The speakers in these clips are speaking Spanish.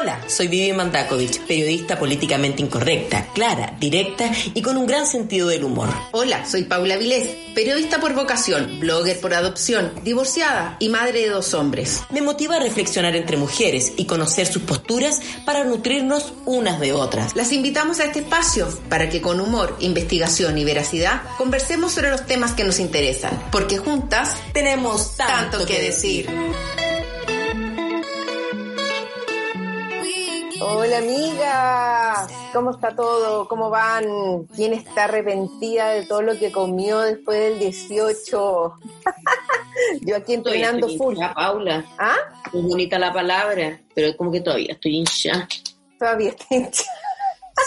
Hola, soy Vivi Mandakovich, periodista políticamente incorrecta, clara, directa y con un gran sentido del humor. Hola, soy Paula Vilés, periodista por vocación, blogger por adopción, divorciada y madre de dos hombres. Me motiva a reflexionar entre mujeres y conocer sus posturas para nutrirnos unas de otras. Las invitamos a este espacio para que con humor, investigación y veracidad conversemos sobre los temas que nos interesan, porque juntas tenemos tanto, que decir. Hola amigas, ¿cómo está todo? ¿Cómo van? ¿Quién está arrepentida de todo lo que comió después del 18? Yo aquí entrenando estoy full. Paula. ¿Ah? Muy bonita la palabra, pero como que todavía estoy hincha. Todavía está hincha.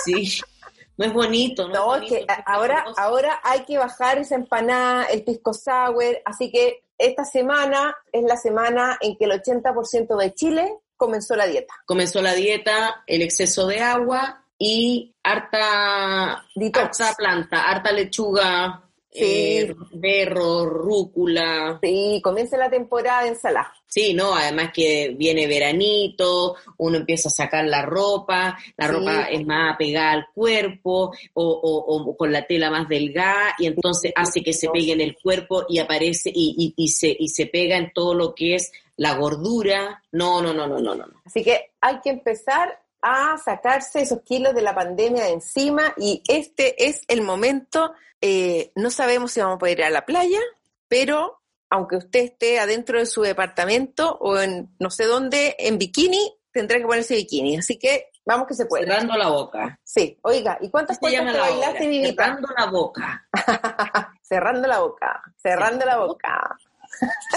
Sí. No es bonito, ¿no? No, es es que ahora, ahora hay que bajar esa empanada, el pisco sour, así que esta semana es la semana en que el 80% de Chile comenzó la dieta. Comenzó la dieta, el exceso de agua y harta, Detox. harta planta, harta lechuga, Sí. eh, berro, rúcula. Sí, comienza la temporada de ensalada. Sí, no, además que viene veranito, uno empieza a sacar la ropa, la Sí. ropa es más apegada al cuerpo o, o- o con la tela más delgada y entonces hace que se pegue en el cuerpo y aparece y, y- y se, y se pega en todo lo que es la gordura. No, no, no, no, no, no. Así que hay que empezar a sacarse esos kilos de la pandemia de encima y este es el momento. eh, no sabemos si vamos a poder ir a la playa, pero aunque usted esté adentro de su departamento o en no sé dónde, en bikini, tendrá que ponerse bikini. Así que vamos que se puede. Cerrando la boca. Sí, oiga, ¿y cuántas cuentas te la bailaste, Vivita? Cerrando la boca. cerrando la boca, cerrando la boca.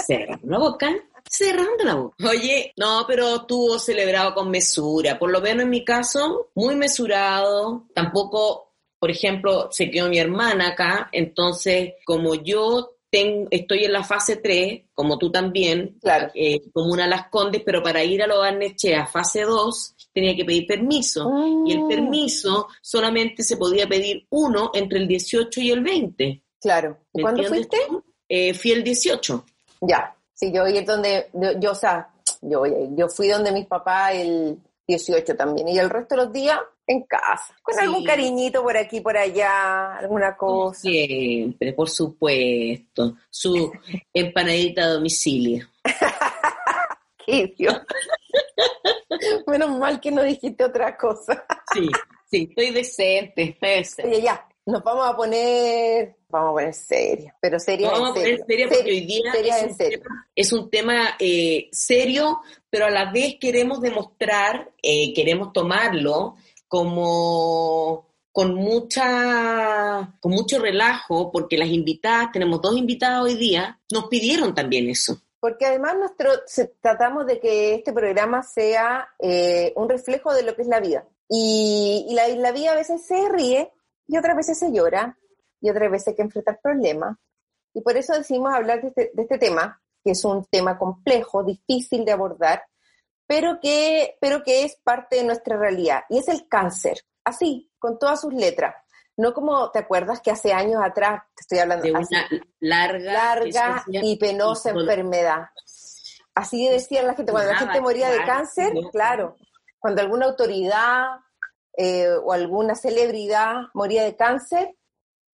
Cerrando la boca. Cerrando la boca. Oye, no, pero estuvo celebrado con mesura. Por lo menos en mi caso, muy mesurado. Tampoco, por ejemplo, se quedó mi hermana acá. Entonces, como yo ten- estoy en la fase 3, como tú también, Claro. eh, como una Las Condes, pero para ir a los Barnechea fase 2 tenía que pedir permiso. Y el Mm, permiso solamente se podía pedir uno entre el 18 y el 20. Claro. ¿Me ¿Cuándo entiendes fuiste? Eh, fui el 18. Ya, sí, yo voy donde, yo, yo, o sea, yo, yo fui donde mis papás el 18 también, y el resto de los días en casa, con Sí. algún cariñito por aquí, por allá, alguna cosa. siempre, por supuesto. Su empanadita a domicilio. Qué idiota. Menos mal que no dijiste otra cosa. Sí, sí, estoy decente, estoy decente. Oye, ya, nos vamos a poner, vamos a poner seria, pero seria vamos a poner seria porque hoy día seria es un, tema, es un tema eh, serio, pero a la vez queremos demostrar, eh, queremos tomarlo como con mucha, con mucho relajo, porque las invitadas, tenemos dos invitadas hoy día, nos pidieron también eso. Porque además nuestro, tratamos de que este programa sea eh, un reflejo de lo que es la vida. Y, y la, y la vida a veces se ríe y otras veces se llora y otras veces hay que enfrentar problemas. Y por eso decidimos hablar de este, de este tema, que es un tema complejo, difícil de abordar, pero que, pero que es parte de nuestra realidad. Y es el cáncer, así, con todas sus letras. No como, ¿te acuerdas que hace años atrás, te estoy hablando, De larga, larga y penosa y enfermedad. Así decían la gente, cuando la gente moría de cáncer, claro, cuando alguna autoridad eh, o alguna celebridad moría de cáncer,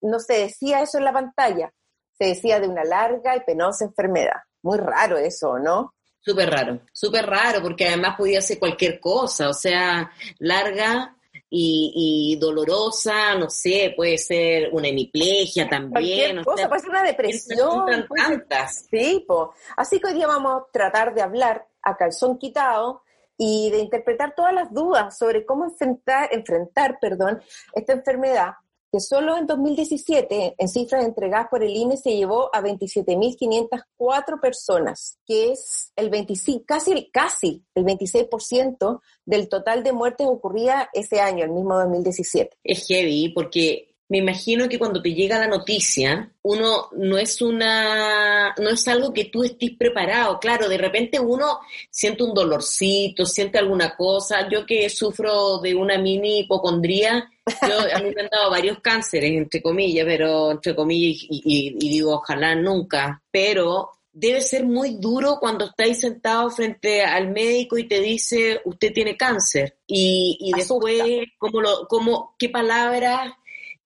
no se decía eso en la pantalla, se decía de una larga y penosa enfermedad. Muy raro eso, ¿no? Súper raro, súper raro, porque además podía ser cualquier cosa, o sea, larga y, y dolorosa, no sé, puede ser una hemiplegia también. Cualquier o cosa, sea, puede ser una depresión. tantas. Sí, po. Así que hoy día vamos a tratar de hablar a calzón quitado y de interpretar todas las dudas sobre cómo enfrentar, enfrentar perdón, esta enfermedad que solo en 2017, en cifras entregadas por el INE, se llevó a 27.504 personas, que es el 25, casi, casi el 26% del total de muertes ocurridas ese año, el mismo 2017. Es heavy, porque me imagino que cuando te llega la noticia, uno no es una, no es algo que tú estés preparado. Claro, de repente uno siente un dolorcito, siente alguna cosa. Yo que sufro de una mini hipocondría, yo, a mí me han dado varios cánceres, entre comillas, pero entre comillas, y, y- y digo, ojalá nunca. Pero debe ser muy duro cuando estáis sentado frente al médico y te dice, usted tiene cáncer. Y, y después, ¿cómo lo, cómo, ¿qué palabras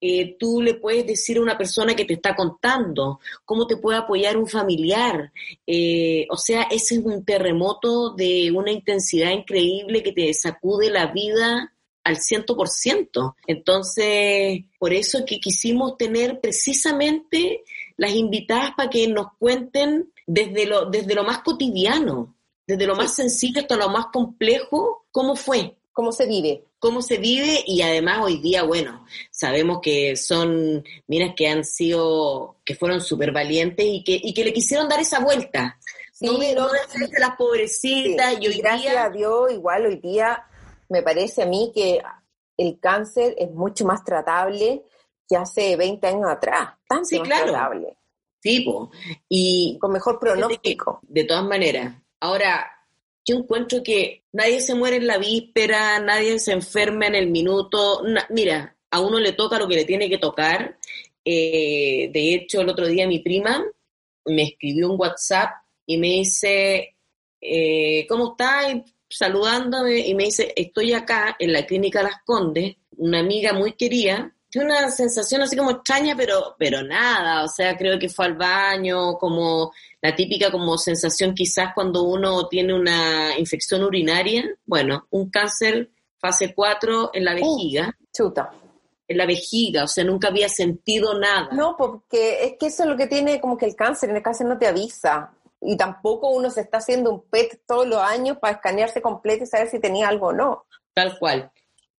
eh, tú le puedes decir a una persona que te está contando? ¿Cómo te puede apoyar un familiar? Eh, o sea, ese es un terremoto de una intensidad increíble que te sacude la vida al ciento por ciento. Entonces, por eso es que quisimos tener precisamente las invitadas para que nos cuenten desde lo, desde lo más cotidiano, desde lo más sencillo hasta lo más complejo, cómo fue. ¿Cómo se vive? Cómo se vive y además hoy día, bueno, sabemos que son miras que han sido, que fueron súper valientes y que, y que le quisieron dar esa vuelta. Sí, no, de, las pobrecitas y hoy gracias a Dios, igual hoy día me parece a mí que el cáncer es mucho más tratable que hace 20 años atrás. Tan sí, claro. tratable. Sí, y con mejor pronóstico. de todas maneras, ahora yo encuentro que nadie se muere en la víspera, nadie se enferma en el minuto. mira, a uno le toca lo que le tiene que tocar. Eh, de hecho, el otro día mi prima me escribió un WhatsApp y me dice, eh, ¿cómo estás? Saludándome y me dice, estoy acá en la clínica Las Condes, una amiga muy querida, una sensación así como extraña, pero, pero nada, o sea, creo que fue al baño, como la típica como sensación quizás cuando uno tiene una infección urinaria, bueno, un cáncer fase 4 en la uh, vejiga. chuta. En la vejiga, o sea, nunca había sentido nada. No, porque es que eso es lo que tiene como que el cáncer, en el cáncer no te avisa. Y tampoco uno se está haciendo un PET todos los años para escanearse completo y saber si tenía algo o no. Tal cual.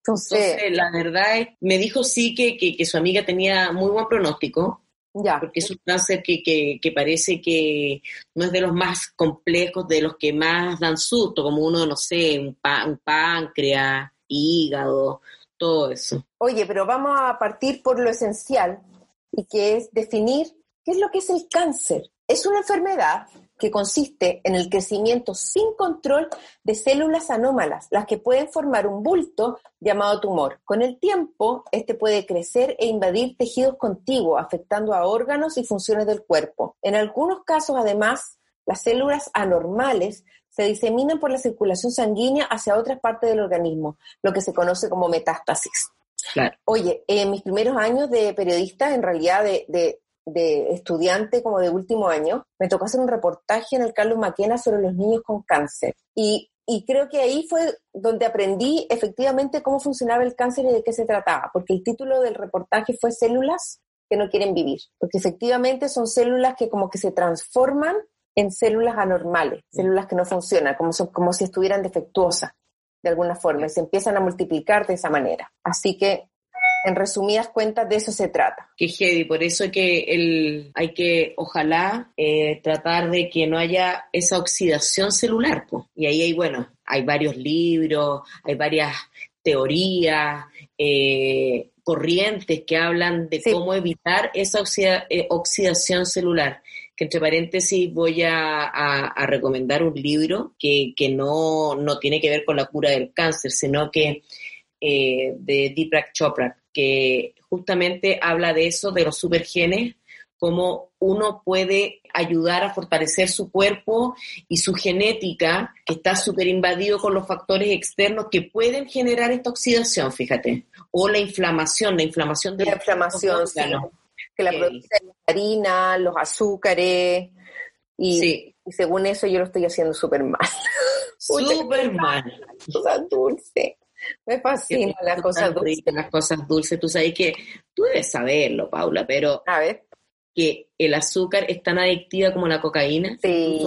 Entonces, la verdad es, me dijo sí que, que, su amiga tenía muy buen pronóstico, ya. porque es un cáncer que, que, parece que no es de los más complejos, de los que más dan susto, como uno, no sé, un, un páncreas, hígado, todo eso. Oye, pero vamos a partir por lo esencial, y que es definir qué es lo que es el cáncer. Es una enfermedad que consiste en el crecimiento sin control de células anómalas, las que pueden formar un bulto llamado tumor. Con el tiempo, este puede crecer e invadir tejidos contiguos, afectando a órganos y funciones del cuerpo. En algunos casos, además, las células anormales se diseminan por la circulación sanguínea hacia otras partes del organismo, lo que se conoce como metástasis. Oye, en mis primeros años de periodista, en realidad de, de estudiante como de último año, me tocó hacer un reportaje en el Carlos Maquena sobre los niños con cáncer. Y, y, creo que ahí fue donde aprendí efectivamente cómo funcionaba el cáncer y de qué se trataba, porque el título del reportaje fue Células que no quieren vivir, porque efectivamente son células que como que se transforman en células anormales, células que no funcionan, como, como si estuvieran defectuosas de alguna forma, y se empiezan a multiplicar de esa manera. Así que en resumidas cuentas, de eso se trata. Qué heavy, por eso que, el, hay que ojalá, eh, tratar de que no haya esa oxidación celular. pues. Y ahí hay, bueno, hay varios libros, hay varias teorías, eh, corrientes que hablan de cómo evitar esa eh, oxidación celular. Que entre paréntesis voy a, recomendar un libro que, que no, no, tiene que ver con la cura del cáncer, sino que de Deepak Chopra, que justamente habla de eso, de los supergenes, cómo uno puede ayudar a fortalecer su cuerpo y su genética, que está súper invadido con los factores externos que pueden generar esta oxidación, fíjate, o la inflamación, la inflamación de la inflamación, sí, que la produce la harina, los azúcares, y, según eso yo lo estoy haciendo súper mal. Súper mal. dulce. Me fascina las cosas dulces. Las cosas dulces, tú sabes que, tú debes saberlo, Paula, pero... A ver. Que el azúcar es tan adictiva como la cocaína. Sí,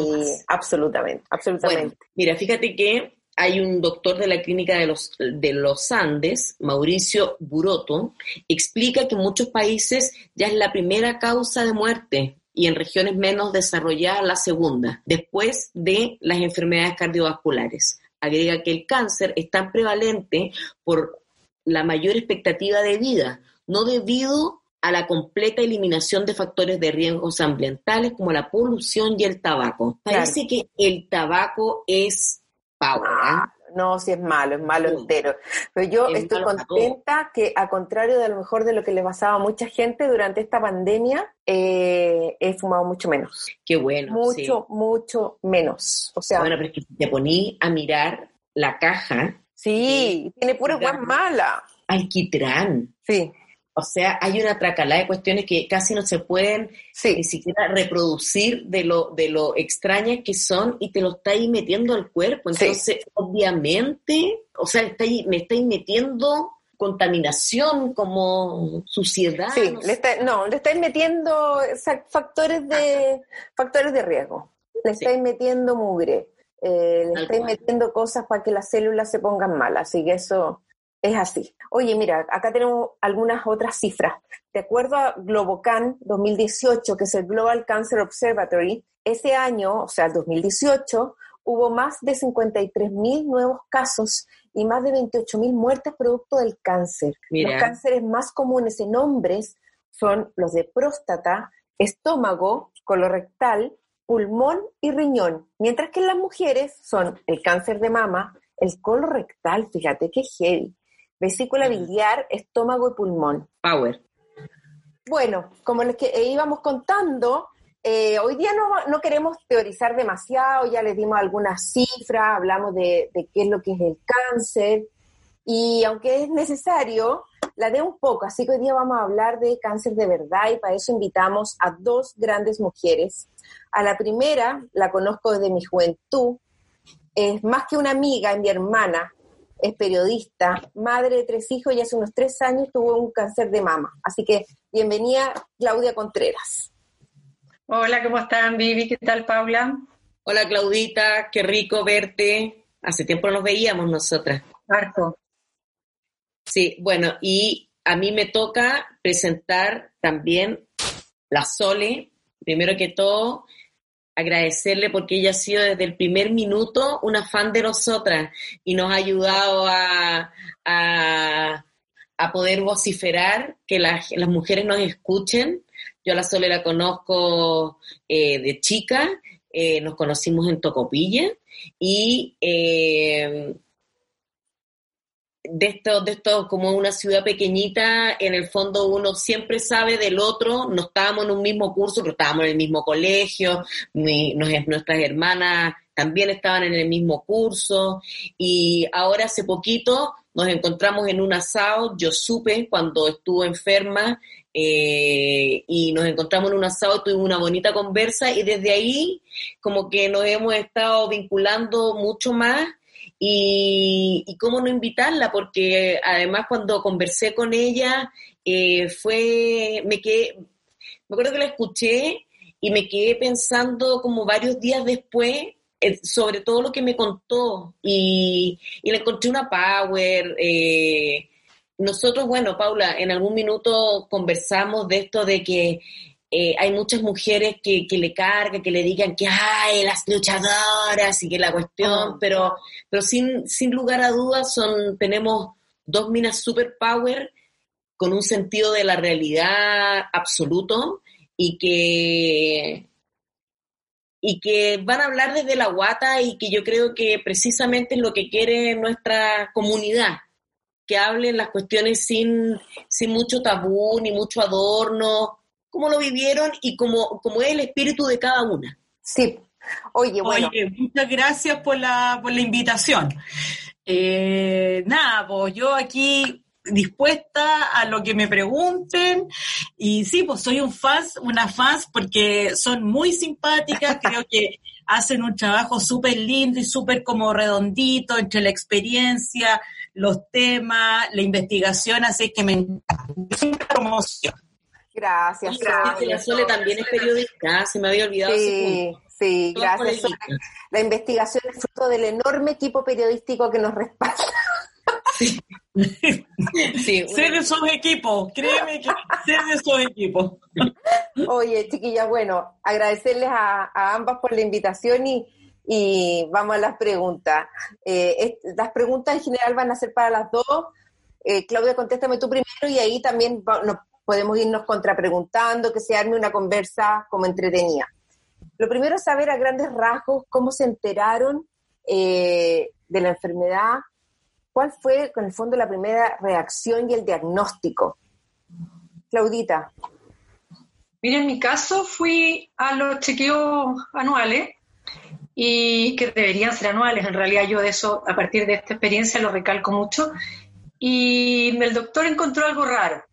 absolutamente, absolutamente. mira, fíjate que hay un doctor de la clínica de los, de los Andes, Mauricio Buroto, explica que en muchos países ya es la primera causa de muerte y en regiones menos desarrolladas la segunda, después de las enfermedades cardiovasculares agrega que el cáncer es tan prevalente por la mayor expectativa de vida, no debido a la completa eliminación de factores de riesgos ambientales como la polución y el tabaco. Parece que el tabaco es power. ¿eh? No, si es malo, es malo entero. Pero yo estoy contenta que, a contrario de lo mejor de lo que le pasaba a mucha gente durante esta pandemia, eh, he fumado mucho menos. Qué bueno. Mucho, mucho menos. O sea, bueno, pero es que te poní a mirar la caja. Sí, tiene pura guas mala. Alquitrán. Sí. O sea, hay una tracalá de cuestiones que casi no se pueden ni siquiera reproducir de lo, de lo extrañas que son y te lo estáis metiendo al cuerpo. Entonces, obviamente, o sea, me estáis metiendo contaminación, como suciedad. Sí, no, le, no, le estáis metiendo factores de, factores de riesgo. Le estáis metiendo mugre. Eh, le estáis metiendo cosas para que las células se pongan malas. Así que eso es así. Oye, mira, acá tenemos algunas otras cifras. De acuerdo a Globocan 2018, que es el Global Cancer Observatory, ese año, o sea, el 2018, hubo más de 53.000 nuevos casos y más de 28.000 muertes producto del cáncer. Los cánceres más comunes en hombres son los de próstata, estómago, colorectal, pulmón y riñón, mientras que en las mujeres son el cáncer de mama, el colorectal, fíjate qué heavy, vesícula biliar, estómago y pulmón. Power. Bueno, como les que eh, íbamos contando, eh, hoy día no, queremos teorizar demasiado, ya les dimos algunas cifras, hablamos de, qué es lo que es el cáncer, y aunque es necesario, la de un poco, así que hoy día vamos a hablar de cáncer de verdad y para eso invitamos a dos grandes mujeres. A la primera la conozco desde mi juventud, es más que una amiga, es mi hermana, es periodista, madre de tres hijos y hace unos tres años tuvo un cáncer de mama. Así que bienvenida Claudia Contreras. Hola, ¿cómo están Vivi? ¿Qué tal Paula? Hola Claudita, qué rico verte. Hace tiempo no nos veíamos nosotras. Marco. Sí, bueno, y a mí me toca presentar también la Sole, primero que todo, agradecerle porque ella ha sido desde el primer minuto una fan de nosotras y nos ha ayudado a, a, poder vociferar, que las, mujeres nos escuchen. Yo a la Sole la conozco eh, de chica, eh, nos conocimos en Tocopilla y eh, de esto, de esto como una ciudad pequeñita, en el fondo uno siempre sabe del otro, no estábamos en un mismo curso, pero estábamos en el mismo colegio, nuestras hermanas también estaban en el mismo curso y ahora hace poquito nos encontramos en un asado, yo supe cuando estuvo enferma eh, y nos encontramos en un asado, tuvimos una bonita conversa y desde ahí como que nos hemos estado vinculando mucho más y, cómo no invitarla, porque además cuando conversé con ella, eh, fue, me quedé, me acuerdo que la escuché y me quedé pensando como varios días después eh, sobre todo lo que me contó y, y le encontré una power. Eh, nosotros, bueno, Paula, en algún minuto conversamos de esto de que eh, hay muchas mujeres que, le cargan, que le digan que hay las luchadoras y que la cuestión, ah. pero, pero sin, sin lugar a dudas son, tenemos dos minas super power con un sentido de la realidad absoluto y que y que van a hablar desde la guata y que yo creo que precisamente es lo que quiere nuestra comunidad, que hablen las cuestiones sin, sin mucho tabú ni mucho adorno, cómo lo vivieron y cómo, cómo es el espíritu de cada una. Sí. Oye, bueno. Oye, muchas gracias por la, por la invitación. Eh, nada, pues yo aquí dispuesta a lo que me pregunten y sí, pues soy un fans, una fans porque son muy simpáticas, creo que hacen un trabajo súper lindo y súper como redondito entre la experiencia, los temas, la investigación, así que me encanta. promoción. Gracias. la Sole también es periodista, se me había olvidado. Sí, sí, gracias. La investigación es fruto del enorme equipo periodístico que nos respalda. Sí. sí Sé de esos equipos, créeme que sé de esos equipos. Oye, chiquillas, bueno, agradecerles a, ambas por la invitación y, y vamos a las preguntas. Eh, las preguntas en general van a ser para las dos. Eh, Claudia, contéstame tú primero y ahí también nos podemos irnos contrapreguntando, que se arme una conversa como entretenida. Lo primero es saber a grandes rasgos cómo se enteraron eh, de la enfermedad, ¿cuál fue, con el fondo, la primera reacción y el diagnóstico? Claudita. Mira, en mi caso fui a los chequeos anuales y que deberían ser anuales. En realidad yo de eso, a partir de esta experiencia, lo recalco mucho. Y el doctor encontró algo raro.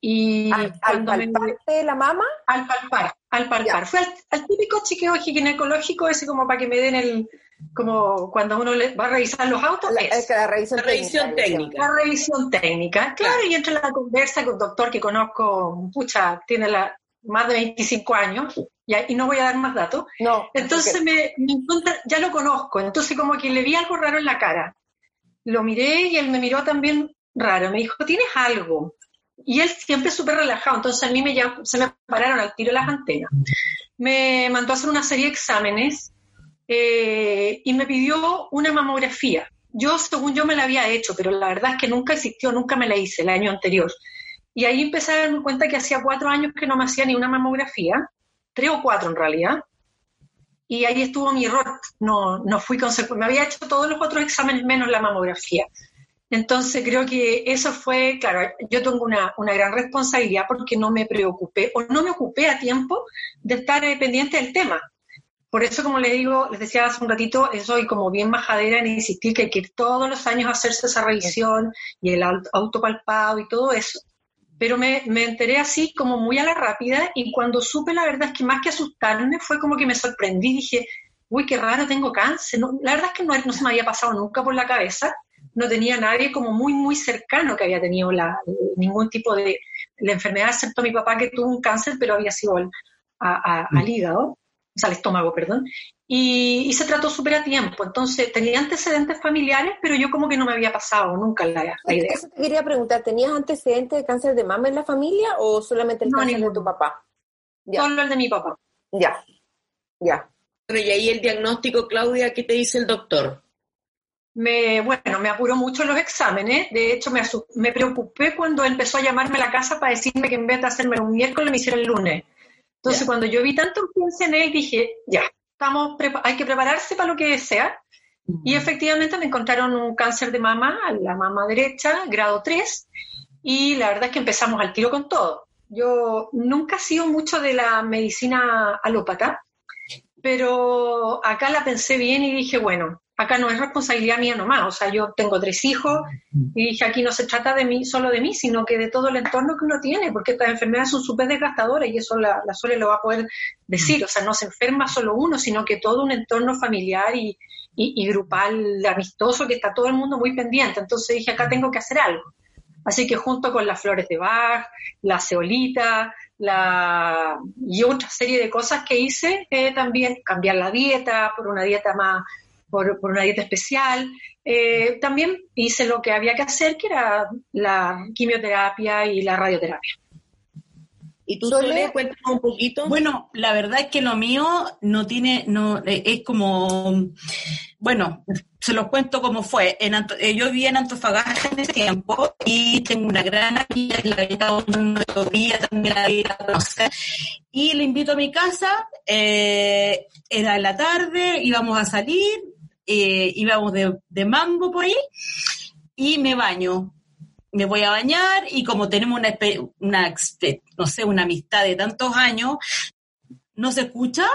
Y ¿Al, palpar de la mama? Al palpar, al palpar. Fue al, típico chequeo ginecológico ese como para que me den el, como cuando uno le va a revisar los autos. La, es, la revisión, técnica, La revisión técnica, claro, y entre la conversa con un doctor que conozco, pucha, tiene la, más de 25 años, y, no voy a dar más datos. No. Entonces me, ya lo conozco, entonces como que le vi algo raro en la cara. Lo miré y él me miró también raro, me dijo, ¿tienes algo? Y él siempre súper relajado, entonces a mí me, se me pararon al tiro las antenas. Me mandó a hacer una serie de exámenes eh, y me pidió una mamografía. Yo, según yo, me la había hecho, pero la verdad es que nunca existió, nunca me la hice el año anterior. Y ahí empecé a darme cuenta que hacía cuatro años que no me hacía ni una mamografía, tres o cuatro en realidad. Y ahí estuvo mi error. No, no fui consecuente. Me había hecho todos los otros exámenes menos la mamografía. Entonces creo que eso fue, claro, yo tengo una, una, gran responsabilidad porque no me preocupé o no me ocupé a tiempo de estar eh, pendiente del tema. Por eso, como les digo, les decía hace un ratito, soy como bien majadera en insistir que hay que todos los años hacerse esa revisión y el autopalpado y todo eso. Pero me, me, enteré así como muy a la rápida y cuando supe la verdad es que más que asustarme fue como que me sorprendí, dije, uy, qué raro, tengo cáncer. la verdad es que no, no, se me había pasado nunca por la cabeza, no tenía nadie como muy, muy cercano que había tenido la, ningún tipo de, enfermedad, excepto mi papá que tuvo un cáncer, pero había sido al, al mm. hígado al estómago, perdón, y, se trató súper a tiempo. Entonces, tenía antecedentes familiares, pero yo como que no me había pasado nunca la, idea. Eso te quería preguntar, ¿tenías antecedentes de cáncer de mama en la familia o solamente el cáncer de tu papá? Solo el de mi papá. Ya, ya. Pero y ahí el diagnóstico, Claudia, ¿qué te dice el doctor? Me, bueno, me apuró mucho los exámenes. De hecho, me, me preocupé cuando empezó a llamarme a la casa para decirme que en vez de hacerme un miércoles me hiciera el lunes. Entonces, cuando yo vi tanto urgencia en él, dije, ya, estamos hay que prepararse para lo que sea. Y efectivamente me encontraron un cáncer de mama, la mama derecha, grado 3, y la verdad es que empezamos al tiro con todo. Yo nunca he sido mucho de la medicina alópata, pero acá la pensé bien y dije, bueno, acá no es responsabilidad mía nomás, o sea, yo tengo tres hijos y dije, aquí no se trata de mí, solo de mí, sino que de todo el entorno que uno tiene, porque estas enfermedades son súper desgastadoras y eso la, la Sole lo va a poder decir, o sea, no se enferma solo uno, sino que todo un entorno familiar y, y, grupal amistoso que está todo el mundo muy pendiente, entonces dije, acá tengo que hacer algo. Así que junto con las flores de Bach, la ceolita, la, y otra serie de cosas que hice, eh, también cambiar la dieta por una dieta más, por, una dieta especial. Eh, también hice lo que había que hacer, que era la quimioterapia y la radioterapia. ¿Y tú, Sole, cuéntanos un poquito? Bueno, la verdad es que lo mío no tiene, no, eh, es como, bueno, se los cuento cómo fue. En eh, yo vivía en Antofagasta en ese tiempo y tengo una gran amiga que la vida también la conocer. Y le invito a mi casa, era en la tarde, íbamos a salir, eh, íbamos de, de mambo por ahí y me baño. Me voy a bañar y como tenemos una, una, no sé, una amistad de tantos años, ¿no se escucha?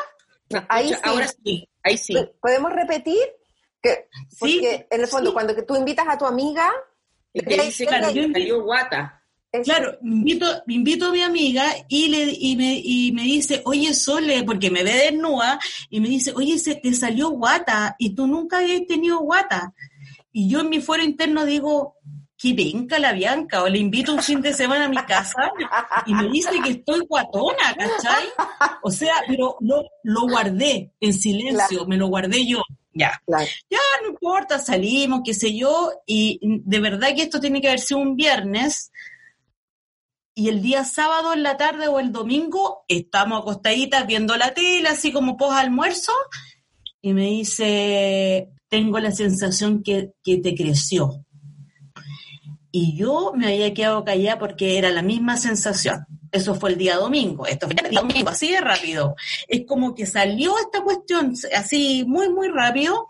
Ahí sí. Ahora sí, ahí sí. ¿Podemos repetir? Que, porque en el fondo, cuando que tú invitas a tu amiga... Y te dice, que salió guata. Claro, invito, invito a mi amiga y, le, y, me, y me dice, oye Sole, porque me ve desnuda, y me dice, oye, se te salió guata y tú nunca habías tenido guata. Y yo en mi fuero interno digo, qué venga la Bianca, o le invito un fin de semana a mi casa y me dice que estoy guatona, ¿cachai? O sea, pero lo, lo guardé en silencio, me lo guardé yo. Ya, ya no importa, salimos, qué sé yo, y de verdad que esto tiene que haber sido un viernes, y el día sábado en la tarde o el domingo estamos acostaditas viendo la tele, así como post almuerzo, y me dice, tengo la sensación que, que te creció. Y yo me había quedado callada porque era la misma sensación. Eso fue el día domingo, esto fue el día domingo, así de rápido. Es como que salió esta cuestión así muy, muy rápido.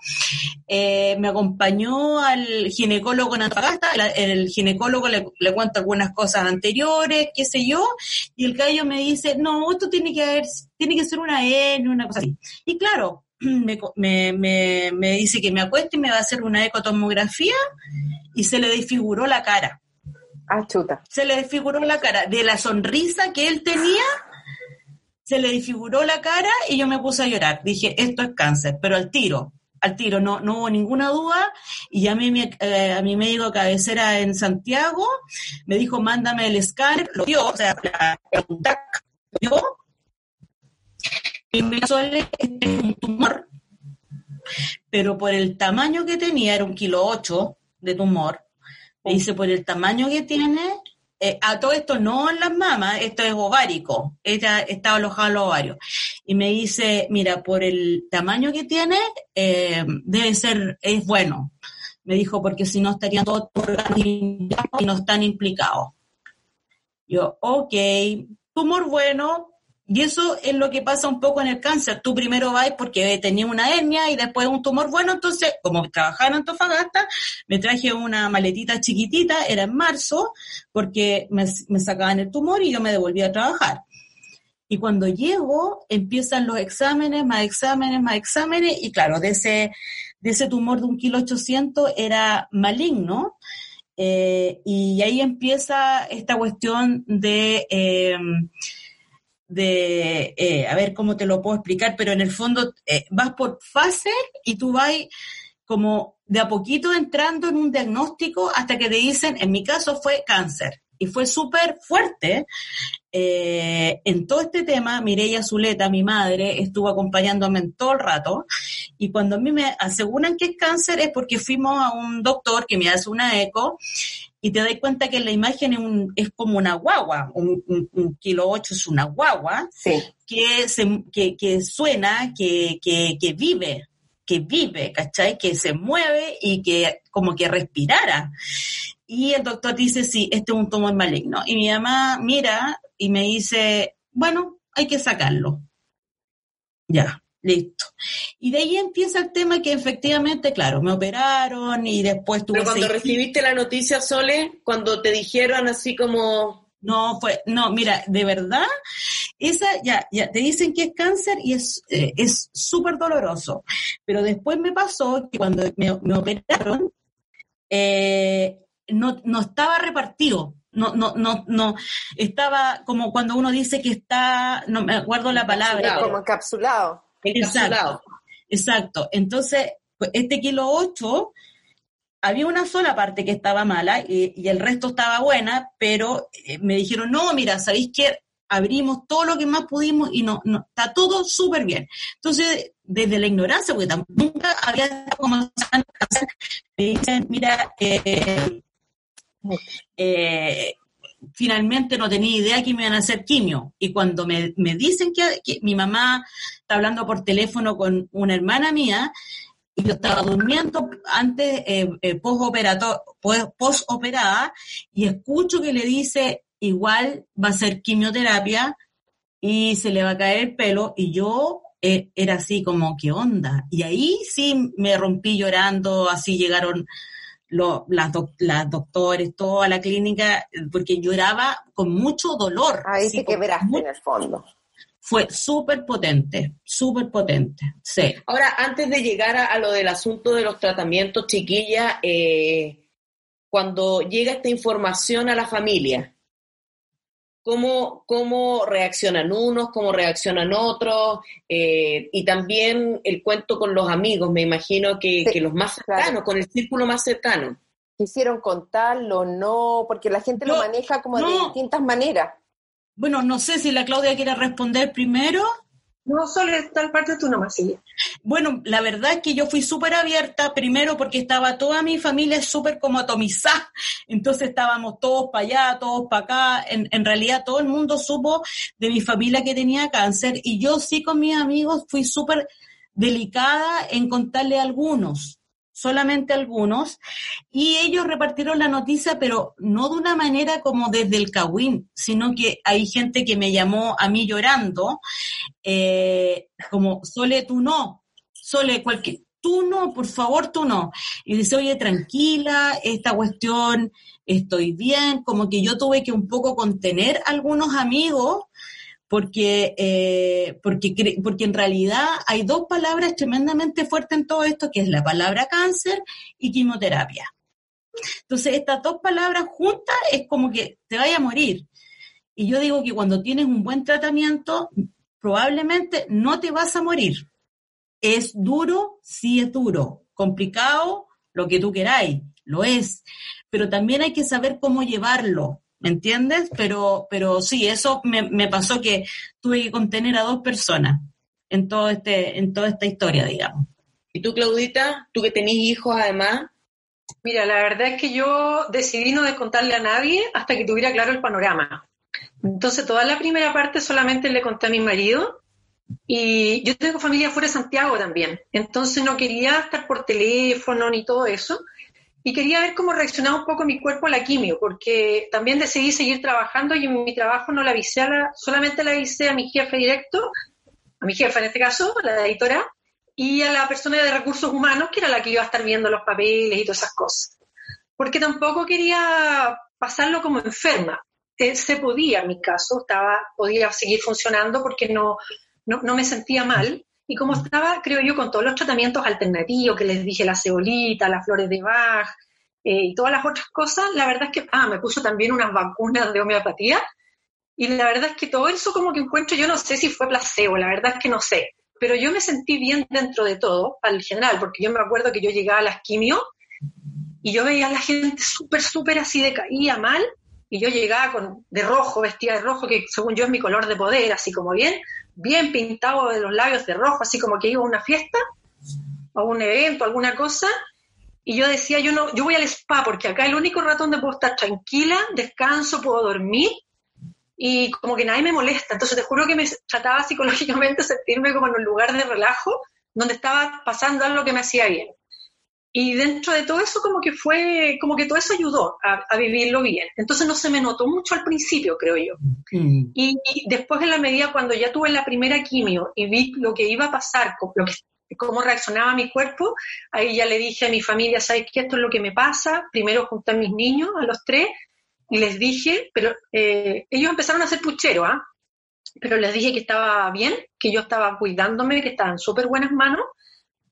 Eh, me acompañó al ginecólogo en Antofagasta, el, ginecólogo le, le cuenta algunas cosas anteriores, qué sé yo, y el gallo me dice, no, esto tiene que haber, tiene que ser una N, una cosa así. Y claro, me, me, me dice que me acueste y me va a hacer una ecotomografía y se le desfiguró la cara. Ah. Se le desfiguró la cara. De la sonrisa que él tenía, se le desfiguró la cara y yo me puse a llorar. Dije, esto es cáncer, pero al tiro, al tiro, no, no hubo ninguna duda. Y a mi, eh, a mi médico cabecera en Santiago, me dijo, mándame el escáner, lo dio, o sea, lo dio. Y me hizo un tumor, pero por el tamaño que tenía, era un kilo ocho de tumor, me dice, por el tamaño que tiene, eh, a todo esto no en las mamas, esto es ovárico, ella está alojado en los ovarios. Y me dice, mira, por el tamaño que tiene, eh, debe ser, es bueno. Me dijo, porque si no estarían todos y no están implicados. Yo, ok, tumor bueno, y eso es lo que pasa un poco en el cáncer. Tú primero vas porque tenía una hernia y después un tumor bueno, entonces, como trabajaba en Antofagasta, me traje una maletita chiquitita, era en marzo, porque me, sacaban el tumor y yo me devolví a trabajar. Y cuando llego, empiezan los exámenes, más exámenes, más exámenes, y claro, de ese, de ese tumor de un kilo ochocientos era maligno, eh, y ahí empieza esta cuestión de... Eh, de, eh, a ver cómo te lo puedo explicar, pero en el fondo eh, vas por fase y tú vas como de a poquito entrando en un diagnóstico hasta que te dicen, en mi caso fue cáncer. Y fue súper fuerte eh, en todo este tema. Mireia Zuleta, mi madre, estuvo acompañándome en todo el rato. Y cuando a mí me aseguran que es cáncer es porque fuimos a un doctor que me hace una eco y te das cuenta que la imagen es, un, es como una guagua, un, kilo ocho es una guagua que, se, que, que suena, que, que, que vive, que vive, ¿cachai? Que se mueve y que como que respirara. Y el doctor dice, sí, este es un tumor maligno. Y mi mamá mira y me dice, bueno, hay que sacarlo. Ya. Listo. Y de ahí empieza el tema que efectivamente, claro, me operaron y después tuve... Pero cuando recibiste la noticia, Sole, cuando te dijeron así como... No, fue, no, mira, de verdad, esa ya, ya te dicen que es cáncer y es eh, es súper doloroso. Pero después me pasó que cuando me, operaron, eh, no, no estaba repartido. No, no, no, no, estaba como cuando uno dice que está, no me acuerdo la palabra. Como encapsulado. Exacto, exacto. Entonces, pues, este kilo 8, había una sola parte que estaba mala y, el resto estaba buena, pero eh, me dijeron, no, mira, ¿sabéis qué? Abrimos todo lo que más pudimos y no, no está todo súper bien. Entonces, desde la ignorancia, porque tampoco nunca había como me dicen, mira, eh, eh, finalmente no tenía idea que me iban a hacer quimio. Y cuando me, dicen que, mi mamá está hablando por teléfono con una hermana mía, y yo estaba durmiendo antes, eh, eh y escucho que le dice, igual va a ser quimioterapia y se le va a caer el pelo, y yo eh, era así como, ¿qué onda? Y ahí sí me rompí llorando, así llegaron las, las doctores, toda la clínica, porque lloraba con mucho dolor. Ahí sí que verás en el fondo. Fue súper potente, súper potente, sí. Ahora, antes de llegar a, lo del asunto de los tratamientos, chiquilla, eh, cuando llega esta información a la familia, cómo, cómo reaccionan unos, cómo reaccionan otros, eh, y también el cuento con los amigos, me imagino que, los más cercanos, con el círculo más cercano. Quisieron contarlo, no, porque la gente lo maneja como de distintas maneras. Bueno, no sé si la Claudia quiere responder primero. No, solo tal parte tú nomás, sí. Bueno, la verdad es que yo fui súper abierta, primero porque estaba toda mi familia súper como atomizada, entonces estábamos todos para allá, todos para acá, en, en, realidad todo el mundo supo de mi familia que tenía cáncer y yo sí con mis amigos fui súper delicada en contarle a algunos, solamente algunos, y ellos repartieron la noticia, pero no de una manera como desde el Cawin, sino que hay gente que me llamó a mí llorando, eh, como, Sole, tú no, Sole, cualquier, tú no, por favor, tú no. Y dice, oye, tranquila, esta cuestión, estoy bien, como que yo tuve que un poco contener algunos amigos porque, eh, porque, porque en realidad hay dos palabras tremendamente fuertes en todo esto, que es la palabra cáncer y quimioterapia. Entonces, estas dos palabras juntas es como que te vaya a morir. Y yo digo que cuando tienes un buen tratamiento, probablemente no te vas a morir. Es duro, sí es duro. Complicado, lo que tú queráis, lo es. Pero también hay que saber cómo llevarlo. ¿Me entiendes? Pero, pero sí, eso me, pasó que tuve que contener a dos personas en, todo este, en toda esta historia, digamos. ¿Y tú, Claudita? ¿Tú que tenés hijos además? Mira, la verdad es que yo decidí no descontarle a nadie hasta que tuviera claro el panorama. Entonces, toda la primera parte solamente le conté a mi marido y yo tengo familia fuera de Santiago también. Entonces, no quería estar por teléfono ni todo eso y quería ver cómo reaccionaba un poco mi cuerpo a la quimio, porque también decidí seguir trabajando y en mi trabajo no la avisé, solamente la avisé a mi jefe directo, a mi jefa en este caso, a la editora, y a la persona de recursos humanos, que era la que iba a estar viendo los papeles y todas esas cosas. Porque tampoco quería pasarlo como enferma. Eh, se podía, en mi caso, estaba, podía seguir funcionando porque no, no, no me sentía mal, y como estaba, creo yo, con todos los tratamientos alternativos que les dije, la cebolita, las flores de Bach eh, y todas las otras cosas, la verdad es que, ah, me puso también unas vacunas de homeopatía. Y la verdad es que todo eso como que encuentro, yo no sé si fue placebo, la verdad es que no sé. Pero yo me sentí bien dentro de todo, al general, porque yo me acuerdo que yo llegaba a las quimio y yo veía a la gente súper, súper así de caía mal, y yo llegaba con, de rojo, vestida de rojo, que según yo es mi color de poder, así como bien, bien pintado de los labios de rojo, así como que iba a una fiesta o un evento, alguna cosa, y yo decía, yo no, yo voy al spa porque acá es el único rato donde puedo estar tranquila, descanso, puedo dormir y como que nadie me molesta. Entonces te juro que me trataba psicológicamente sentirme como en un lugar de relajo donde estaba pasando algo que me hacía bien. Y dentro de todo eso como que fue, como que todo eso ayudó a, vivirlo bien. Entonces no se me notó mucho al principio, creo yo. Mm. Y, después en la medida cuando ya tuve la primera quimio y vi lo que iba a pasar, lo que, cómo reaccionaba mi cuerpo, ahí ya le dije a mi familia, ¿sabes qué? Esto es lo que me pasa. Primero junté a mis niños, a los tres, y les dije, pero eh, ellos empezaron a hacer puchero, ¿ah? Pero les dije que estaba bien, que yo estaba cuidándome, que estaba en súper buenas manos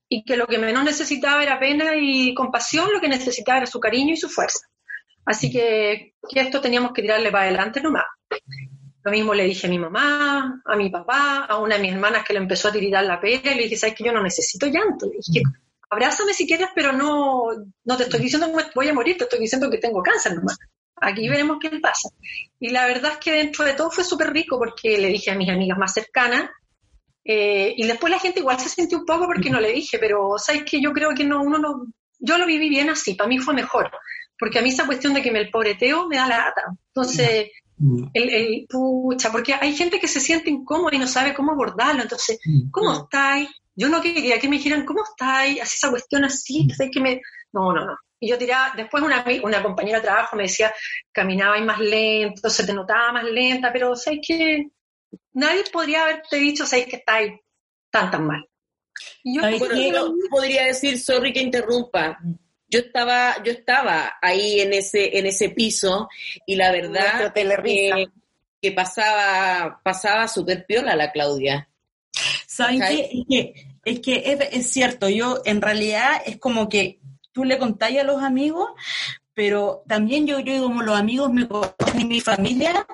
y que lo que menos necesitaba era pena y compasión, lo que necesitaba era su cariño y su fuerza. Así que, esto teníamos que tirarle para adelante nomás. Lo mismo le dije a mi mamá, a mi papá, a una de mis hermanas que le empezó a tirar la pena y le dije, ¿sabes que yo no necesito llanto? Le dije, abrázame si quieres, pero no, no te estoy diciendo que voy a morir, te estoy diciendo que tengo cáncer nomás. Aquí veremos qué pasa. Y la verdad es que dentro de todo fue súper rico porque le dije a mis amigas más cercanas, eh, y después la gente igual se sintió un poco porque no le dije, pero sabes que yo creo que no, uno no, yo lo viví bien así, para mí fue mejor, porque a mí esa cuestión de que me el pobreteo me da la gata. Entonces, el, el, pucha, porque hay gente que se siente incómoda y no sabe cómo abordarlo, entonces, ¿cómo estáis? Yo no quería que me dijeran, ¿cómo estáis? Así esa cuestión así, que me... No, no, no. Y yo tiraba, después una, una compañera de trabajo me decía, caminaba más lento, se te notaba más lenta, pero ¿sabes qué? Nadie podría haberte dicho, sabes que estáis tan, tan mal. yo podría decir, sorry que interrumpa, yo estaba, yo estaba ahí en ese, en ese piso y la verdad que, que, pasaba, pasaba súper piola la Claudia. ¿Saben qué? Es que, es, que es, cierto, yo en realidad es como que tú le contáis a los amigos, pero también yo creo que como los amigos me conocen y mi familia,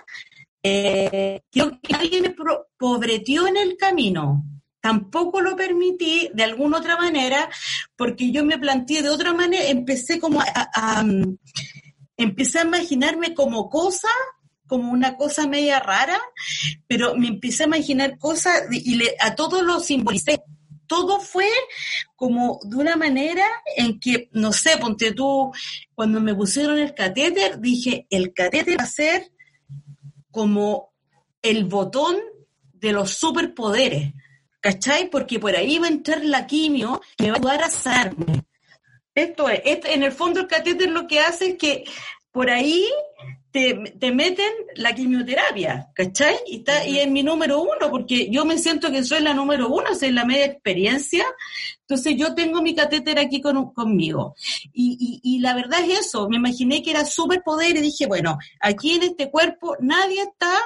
eh, creo que alguien me pobreteó en el camino. Tampoco lo permití de alguna otra manera, porque yo me planteé de otra manera, empecé como a, empecé a imaginarme como cosa, como una cosa media rara, pero me empecé a imaginar cosas y a todo lo simbolicé. Todo fue como de una manera en que, no sé, ponte tú, cuando me pusieron el catéter, dije, el catéter va a ser como el botón de los superpoderes, ¿cachai? Porque por ahí va a entrar la quimio que va a ayudar a sanarme. Esto es, en el fondo el catéter lo que hace es que por ahí te, te, meten la quimioterapia, ¿cachai? Y, está, y es mi número uno, porque yo me siento que soy la número uno, soy la media experiencia, entonces yo tengo mi catéter aquí con, conmigo. Y, y, la verdad es eso, me imaginé que era superpoder y dije, bueno, aquí en este cuerpo nadie está...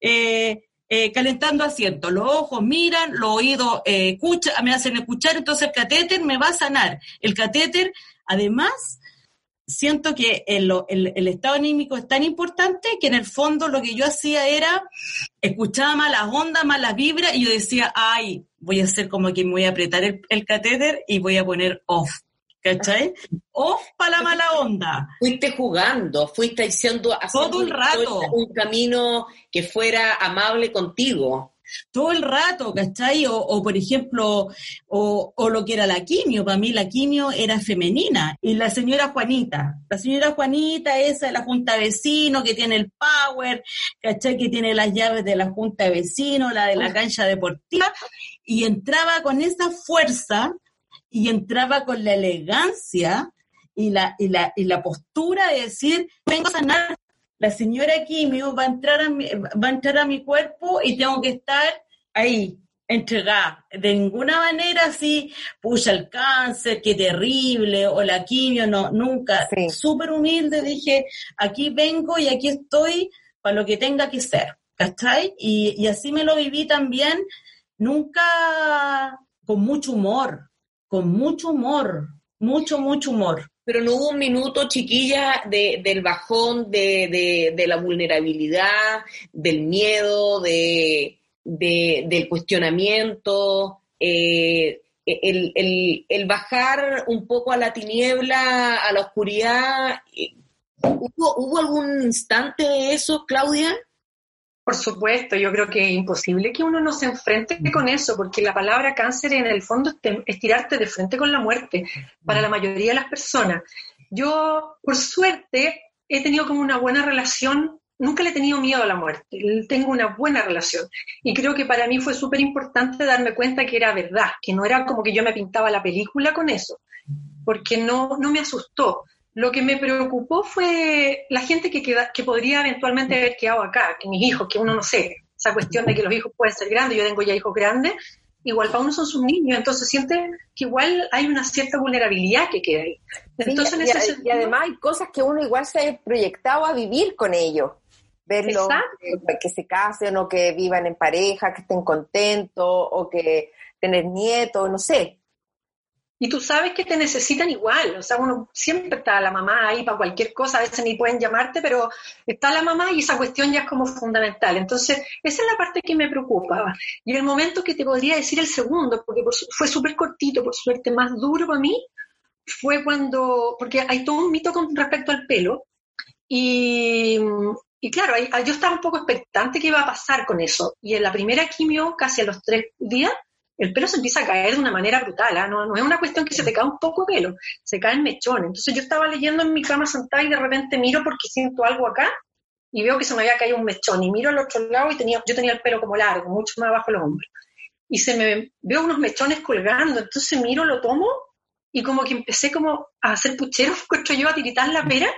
Eh, eh, calentando asiento. Los ojos miran, los oídos eh, escuchan, me hacen escuchar, entonces el catéter me va a sanar. El catéter, además, siento que el, el, estado anímico es tan importante que en el fondo lo que yo hacía era, escuchaba malas ondas, malas vibras, y yo decía, ay, voy a hacer como que me voy a apretar el, el catéter y voy a poner off. ¿cachai? O para la mala onda. Fuiste jugando, fuiste haciendo, todo el rato un camino que fuera amable contigo. Todo el rato, ¿cachai? O, por ejemplo, o, o, lo que era la quimio, para mí la quimio era femenina. Y la señora Juanita, la señora Juanita, esa de la Junta de Vecinos, que tiene el power, ¿cachai? Que tiene las llaves de la Junta de Vecinos, la de la cancha deportiva, y entraba con esa fuerza, y entraba con la elegancia y la, y la, y la postura de decir, vengo a sanar, la señora Quimio va a entrar a mi, va a entrar a mi cuerpo y tengo que estar ahí, entregada. De ninguna manera así, pucha el cáncer, qué terrible, o la quimio, no, nunca. Súper humilde, dije, aquí vengo y aquí estoy para lo que tenga que ser, ¿cachai? Y, y así me lo viví también, nunca con mucho humor, con mucho humor, mucho, mucho humor. Pero no hubo un minuto, chiquilla, de, del bajón, de, de, la vulnerabilidad, del miedo, de, del cuestionamiento, eh, el, el, el, bajar un poco a la tiniebla, a la oscuridad. ¿Hubo, ¿Hubo algún instante de eso, Claudia? Por supuesto, yo creo que es imposible que uno no se enfrente con eso, porque la palabra cáncer en el fondo es tirarte de frente con la muerte para la mayoría de las personas. Yo, por suerte, he tenido como una buena relación, nunca le he tenido miedo a la muerte, tengo una buena relación. Y creo que para mí fue súper importante darme cuenta que era verdad, que no era como que yo me pintaba la película con eso, porque no, no me asustó. Lo que me preocupó fue la gente que, que podría eventualmente haber quedado acá, que mis hijos, que uno no sé, esa cuestión de que los hijos pueden ser grandes, yo tengo ya hijos grandes, igual para uno son sus niños, entonces siente que igual hay una cierta vulnerabilidad que queda ahí. Entonces, y, además hay cosas que uno igual se ha proyectado a vivir con ellos. Verlo, que, que, se casen o que vivan en pareja, que estén contentos o que tener nietos, no sé. Y tú sabes que te necesitan igual, o sea, uno siempre está la mamá ahí para cualquier cosa, a veces ni pueden llamarte, pero está la mamá y esa cuestión ya es como fundamental. Entonces, esa es la parte que me preocupaba. Y el momento que te podría decir el segundo, porque fue súper cortito, por suerte, más duro para mí, fue cuando, porque hay todo un mito con respecto al pelo, y, y claro, yo estaba un poco expectante qué iba a pasar con eso. Y en la primera quimio, casi a los tres días, el pelo se empieza a caer de una manera brutal, ¿ah? no, es una cuestión que se te cae un poco pelo, se cae el mechón. Entonces yo estaba leyendo en mi cama sentada y de repente miro porque siento algo acá y veo que se me había caído un mechón y miro al otro lado y tenía, yo tenía el pelo como largo, mucho más abajo de los hombros. Y se me veo unos mechones colgando, entonces miro, lo tomo y como que empecé como a hacer pucheros, yo a tiritar la pera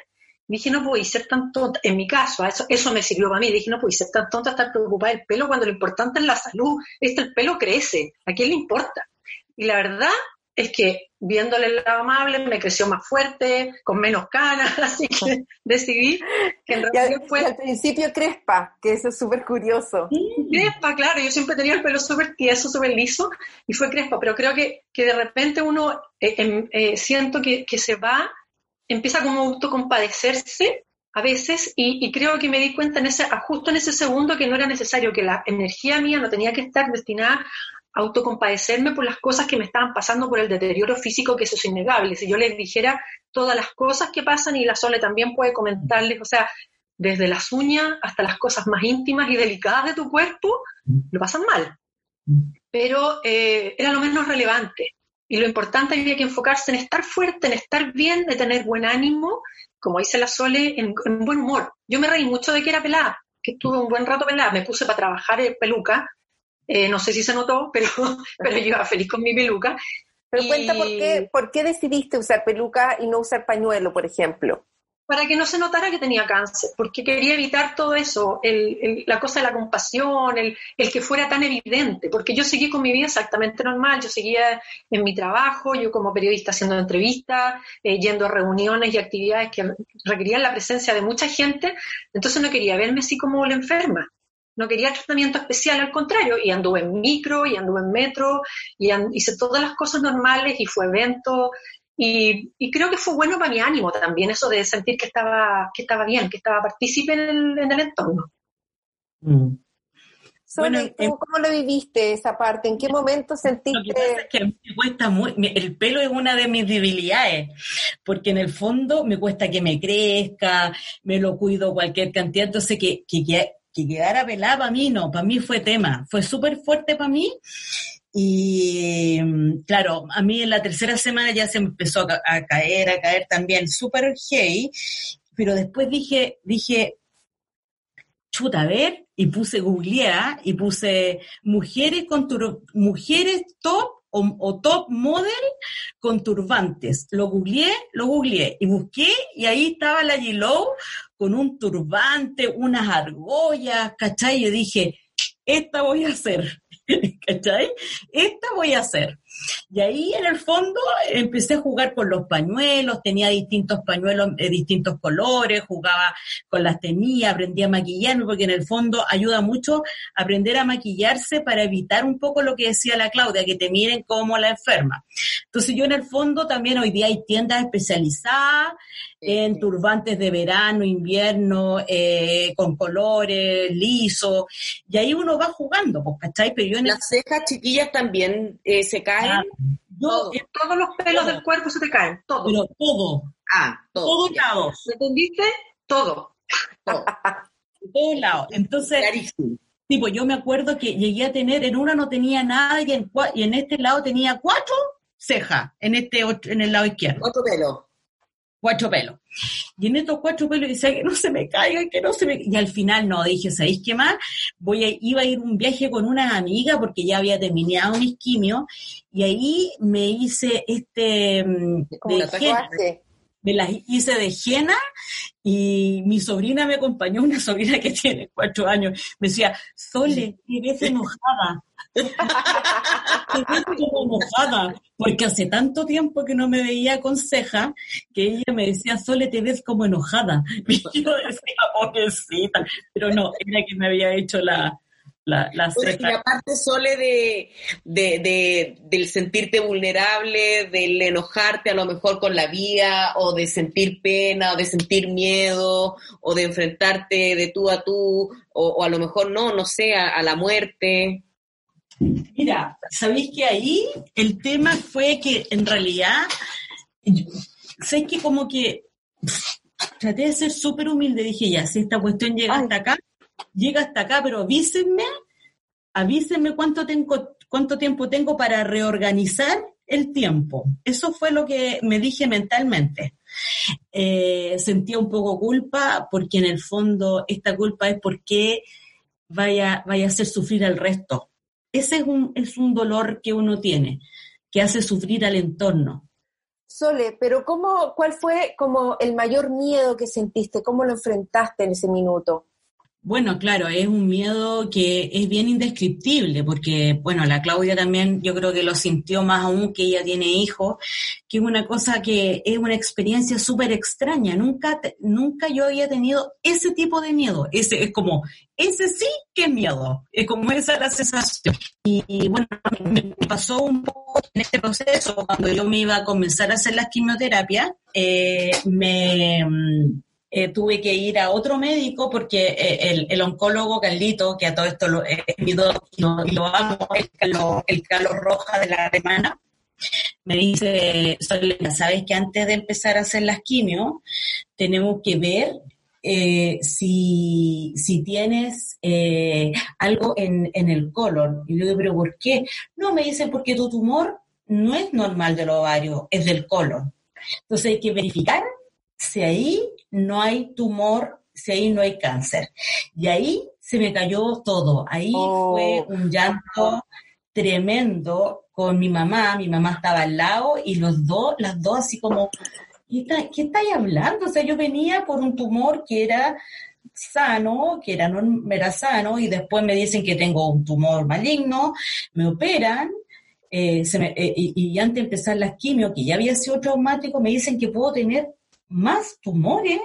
Dije, no puedo ser tan tonta. En mi caso, eso, eso me sirvió para mí. Dije, no puedo ser tan tonta estar preocupada del pelo cuando lo importante es la salud. Este, el pelo crece. ¿A quién le importa? Y la verdad es que viéndole el lado amable me creció más fuerte, con menos canas, así que decidí que en realidad fue... al principio crespa, que eso es súper curioso. crespa, claro, yo siempre tenía el pelo súper tieso, súper liso, y fue crespa, pero creo que, que de repente uno, eh, em, eh, siento que, que se va empieza como a autocompadecerse a veces y, creo que me di cuenta en ese, justo en ese segundo que no era necesario, que la energía mía no tenía que estar destinada a autocompadecerme por las cosas que me estaban pasando por el deterioro físico, que eso es innegable. Si yo les dijera todas las cosas que pasan y la Sole también puede comentarles, o sea, desde las uñas hasta las cosas más íntimas y delicadas de tu cuerpo, lo pasan mal. Pero eh, era lo menos relevante. Y lo importante había que enfocarse en estar fuerte, en estar bien, de tener buen ánimo, como dice la Sole, en, buen humor. Yo me reí mucho de que era pelada, que estuve un buen rato pelada. Me puse para trabajar en peluca. Eh, no sé si se notó, pero, pero yo iba feliz con mi peluca. Pero cuenta por qué, por qué decidiste usar peluca y no usar pañuelo, por ejemplo para que no se notara que tenía cáncer, porque quería evitar todo eso, la cosa de la compasión, el, que fuera tan evidente, porque yo seguí con mi vida exactamente normal, yo seguía en mi trabajo, yo como periodista haciendo entrevistas, eh, yendo a reuniones y actividades que requerían la presencia de mucha gente, entonces no quería verme así como la enferma. No quería tratamiento especial, al contrario, y anduve en micro, y anduve en metro, y hice todas las cosas normales, y fue evento, y, creo que fue bueno para mi ánimo también, eso de sentir que estaba, que estaba bien, que estaba partícipe en el, en el entorno. Mm. bueno, ¿cómo lo viviste esa parte? ¿En qué momento sentiste? que me cuesta muy, el pelo es una de mis debilidades, porque en el fondo me cuesta que me crezca, me lo cuido cualquier cantidad, entonces que, que, que quedara pelada para mí no, para mí fue tema, fue súper fuerte para mí y claro, a mí en la tercera semana ya se empezó a, caer, a caer también súper hey, pero después dije, dije, chuta, a ver, y puse googlear y puse mujeres con mujeres top o, top model con turbantes. Lo googleé, lo googleé y busqué y ahí estaba la G-Low con un turbante, unas argollas, ¿cachai? Yo dije, esta voy a hacer. ¿cachai? Esta voy a hacer. Y ahí en el fondo empecé a jugar con los pañuelos, tenía distintos pañuelos de distintos colores, jugaba con las tenía, aprendí a maquillarme, porque en el fondo ayuda mucho aprender a maquillarse para evitar un poco lo que decía la Claudia, que te miren como la enferma. Entonces yo en el fondo también hoy día hay tiendas especializadas en turbantes de verano, invierno, eh, con colores, lisos, y ahí uno va jugando, pues, ¿cachai? Pero yo en Las cejas chiquillas también eh, se caen todos los pelos del cuerpo se te caen, todo. Pero todo. Ah, todo. Todos lados. ¿Me entendiste? Todo. Todo. todos lados. Entonces, Clarísimo. tipo, yo me acuerdo que llegué a tener, en una no tenía nada y en, y en este lado tenía cuatro cejas, en este en el lado izquierdo. Cuatro pelos cuatro pelos. Y en estos cuatro pelos decía que no se me caigan, que no se me... Y al final no, dije, ¿sabéis qué más? Voy a, iba a ir un viaje con una amiga porque ya había terminado mis quimios y ahí me hice este... Mm, de me las hice de jena y mi sobrina me acompañó, una sobrina que tiene cuatro años, me decía, Sole, te ves enojada. te ves enojada, porque hace tanto tiempo que no me veía con ceja, que ella me decía, Sole, te ves como enojada. Y yo decía, pobrecita, pero no, era que me había hecho la, la, y aparte, Sole, de, de, del sentirte vulnerable, del enojarte a lo mejor con la vida, o de sentir pena, o de sentir miedo, o de enfrentarte de tú a tú, o, a lo mejor no, no sé, a, la muerte. Mira, ¿sabéis que ahí el tema fue que en realidad, sé que como que traté de ser súper humilde, dije ya, si esta cuestión llega hasta acá, llega hasta acá, pero avísenme, avísenme cuánto, tengo, cuánto tiempo tengo para reorganizar el tiempo. Eso fue lo que me dije mentalmente. Eh, sentía un poco culpa porque en el fondo esta culpa es porque vaya, vaya a hacer sufrir al resto. Ese es un, es un dolor que uno tiene, que hace sufrir al entorno. Sole, pero ¿cómo, ¿cuál fue como el mayor miedo que sentiste? ¿Cómo lo enfrentaste en ese minuto? Bueno, claro, es un miedo que es bien indescriptible, porque, bueno, la Claudia también yo creo que lo sintió más aún que ella tiene hijos, que es una cosa que es una experiencia súper extraña. Nunca, nunca yo había tenido ese tipo de miedo. Ese es como, ese sí que es miedo. Es como esa la sensación. Y, bueno, me pasó un poco en este proceso, cuando yo me iba a comenzar a hacer las quimioterapias, eh, me eh, tuve que ir a otro médico porque eh, el, oncólogo Carlito, que a todo esto lo, eh, lo, lo, amo, el Carlos, el Roja de la semana, me dice, sabes que antes de empezar a hacer las quimios, tenemos que ver si, si, tienes algo en, en, el colon. Y yo digo, ¿pero por qué? No, me dicen porque tu tumor no es normal del ovario, es del colon. Entonces hay que verificar si ahí no hay tumor, si ahí no hay cáncer. Y ahí se me cayó todo. Ahí fue oh. un llanto tremendo con mi mamá, mi mamá estaba al lado y los dos, las dos así como, ¿qué estáis hablando? O sea, yo venía por un tumor que era sano, que era, no era sano, y después me dicen que tengo un tumor maligno, me operan, eh, eh, y, antes de empezar las quimio, que ya había sido traumático, me dicen que puedo tener más tumores.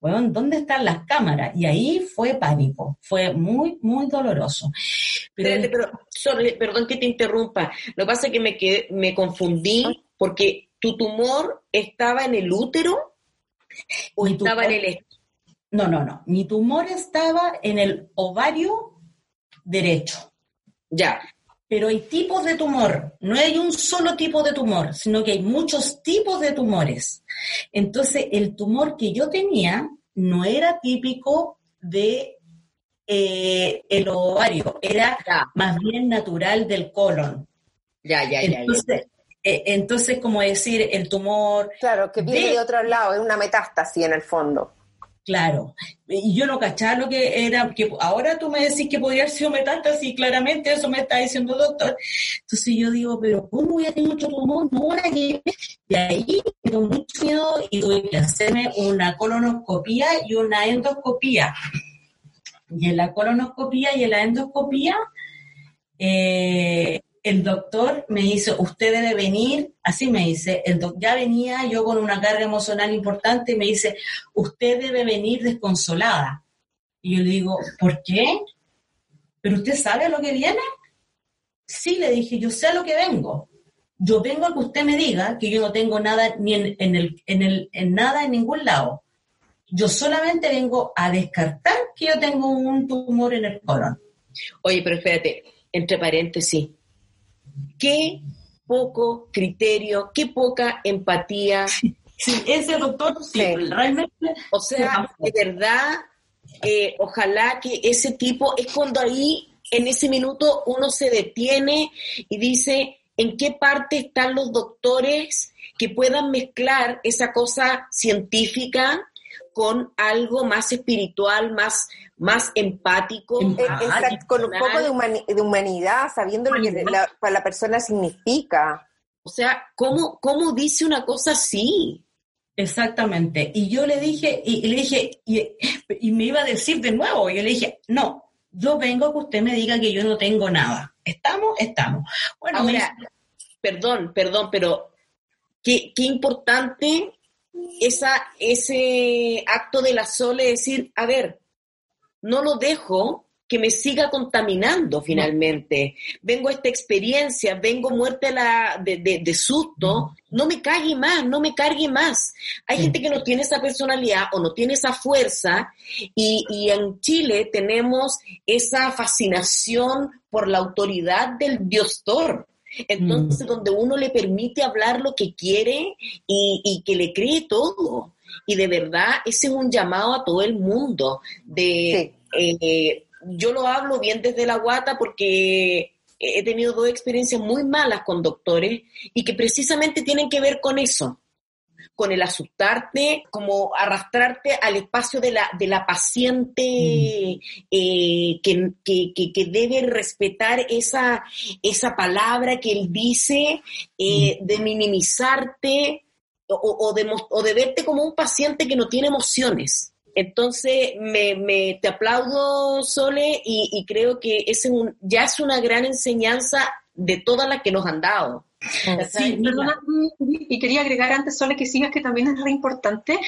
Bueno, ¿dónde están las cámaras? Y ahí fue pánico, fue muy, muy doloroso. Pero, perdón que te interrumpa. Lo que pasa es que me, me confundí porque tu tumor estaba en el útero o estaba en el no, no, no. Mi tumor estaba en el ovario derecho. Ya. Pero hay tipos de tumor. No hay un solo tipo de tumor, sino que hay muchos tipos de tumores. Entonces, el tumor que yo tenía no era típico de eh, el ovario, era más bien natural del colon. Ya, ya, ya. Entonces, eh, entonces, como decir, el tumor... Claro, que viene de otro lado, es una metástasis en el fondo. Claro, y yo no cachaba lo que era, que ahora tú me decís que podría haber sido metástasis, claramente eso me está diciendo el doctor. Entonces yo digo, pero ¿cómo voy a tener mucho tumor? No, que... Y ahí tengo mucho miedo y tuve que hacerme una colonoscopía y una endoscopía. Y en la colonoscopía y en la endoscopía, eh, el doctor me dice, usted debe venir, así me dice, el ya venía yo con una carga emocional importante y me dice, usted debe venir desconsolada. Y yo le digo, ¿por qué? ¿Pero usted sabe lo que viene? Sí, le dije, yo sé a lo que vengo. Yo vengo a que usted me diga que yo no tengo nada ni en, el, en, el, en nada en ningún lado. Yo solamente vengo a descartar que yo tengo un tumor en el colon. Oye, pero espérate, entre paréntesis, qué poco criterio, qué poca empatía. Sí, ese doctor, sí, realmente. O sea, de verdad, eh, ojalá que ese tipo, es cuando ahí, en ese minuto, uno se detiene y dice, ¿en qué parte están los doctores que puedan mezclar esa cosa científica con algo más espiritual, más, más empático. con un poco de, humanidad, sabiendo lo que para la persona significa. O sea, ¿cómo, ¿cómo dice una cosa así? Exactamente. Y yo le dije, y, le dije, y, me iba a decir de nuevo, yo le dije, no, yo vengo a que usted me diga que yo no tengo nada. ¿Estamos? Estamos. Bueno, Ahora, perdón, perdón, pero qué, qué importante esa, ese acto de la Sole decir, a ver, no lo dejo que me siga contaminando finalmente. Vengo a esta experiencia, vengo muerte la, de, susto, no me cargue más, no me cargue más. Hay gente que no tiene esa personalidad o no tiene esa fuerza y, y en Chile tenemos esa fascinación por la autoridad del diostor. Entonces, mm. donde uno le permite hablar lo que quiere y, que le cree todo. Y de verdad, ese es un llamado a todo el mundo. De, eh, yo lo hablo bien desde la guata porque he tenido dos experiencias muy malas con doctores y que precisamente tienen que ver con eso con el asustarte, como arrastrarte al espacio de la, de la paciente mm. eh, que, debe respetar esa, esa palabra que él dice, eh, mm. de minimizarte o, de, o de verte como un paciente que no tiene emociones. Entonces, me, me, te aplaudo, Sole, y, creo que ese un, ya es una gran enseñanza de todas las que nos han dado. Sí, y quería agregar antes, Sole, que sigas que también es re importante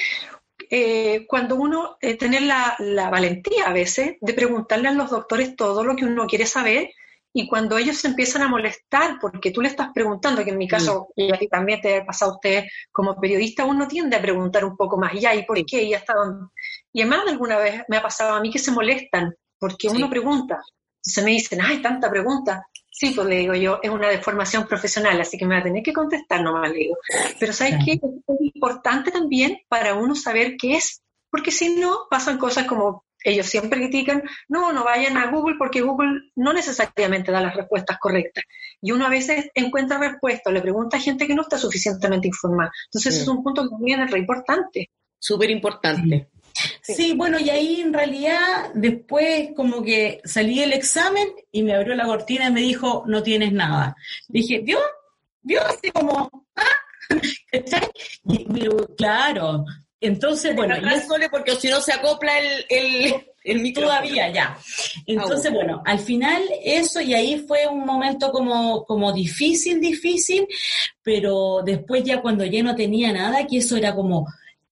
eh, cuando uno eh, tener la, valentía a veces de preguntarle a los doctores todo lo que uno quiere saber y cuando ellos se empiezan a molestar porque tú le estás preguntando, que en mi caso, y aquí también te ha pasado a usted como periodista, uno tiende a preguntar un poco más, ya, ¿y por qué? ¿Y hasta dónde? Y además alguna vez me ha pasado a mí que se molestan porque uno pregunta. Entonces me dicen, ay, tanta pregunta. Sí, pues le digo yo, es una deformación profesional, así que me va a tener que contestar nomás, le digo. Pero ¿sabes qué? Es importante también para uno saber qué es, porque si no, pasan cosas como ellos siempre critican, no, no vayan a Google porque Google no necesariamente da las respuestas correctas. Y uno a veces encuentra respuestas, le pregunta a gente que no está suficientemente informada. Entonces, es un punto que también es re importante. Súper importante. Sí. Bueno, y ahí en realidad después como que salí del examen y me abrió la cortina y me dijo, no tienes nada. Dije, ¿vio? ¿Vio? Así como, ¿ah? Y, claro, entonces, bueno, y es solo porque si no se acopla el, el, el Todavía, ya. Entonces, bueno, al final eso, y ahí fue un momento como, como difícil, difícil, pero después ya cuando ya no tenía nada, que eso era como,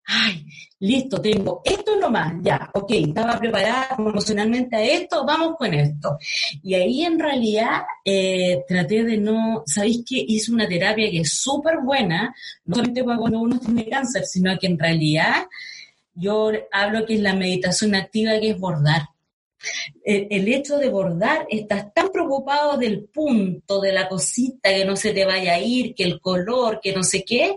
ay, listo, tengo esto nomás, ya, ok, estaba preparada emocionalmente a esto, vamos con esto. Y ahí en realidad eh, traté de no, ¿sabéis que hice una terapia que es súper buena, no solamente cuando uno tiene cáncer, sino que en realidad yo hablo que es la meditación activa, que es bordar el, hecho de bordar, estás tan preocupado del punto, de la cosita, que no se te vaya a ir, que el color, que no sé qué,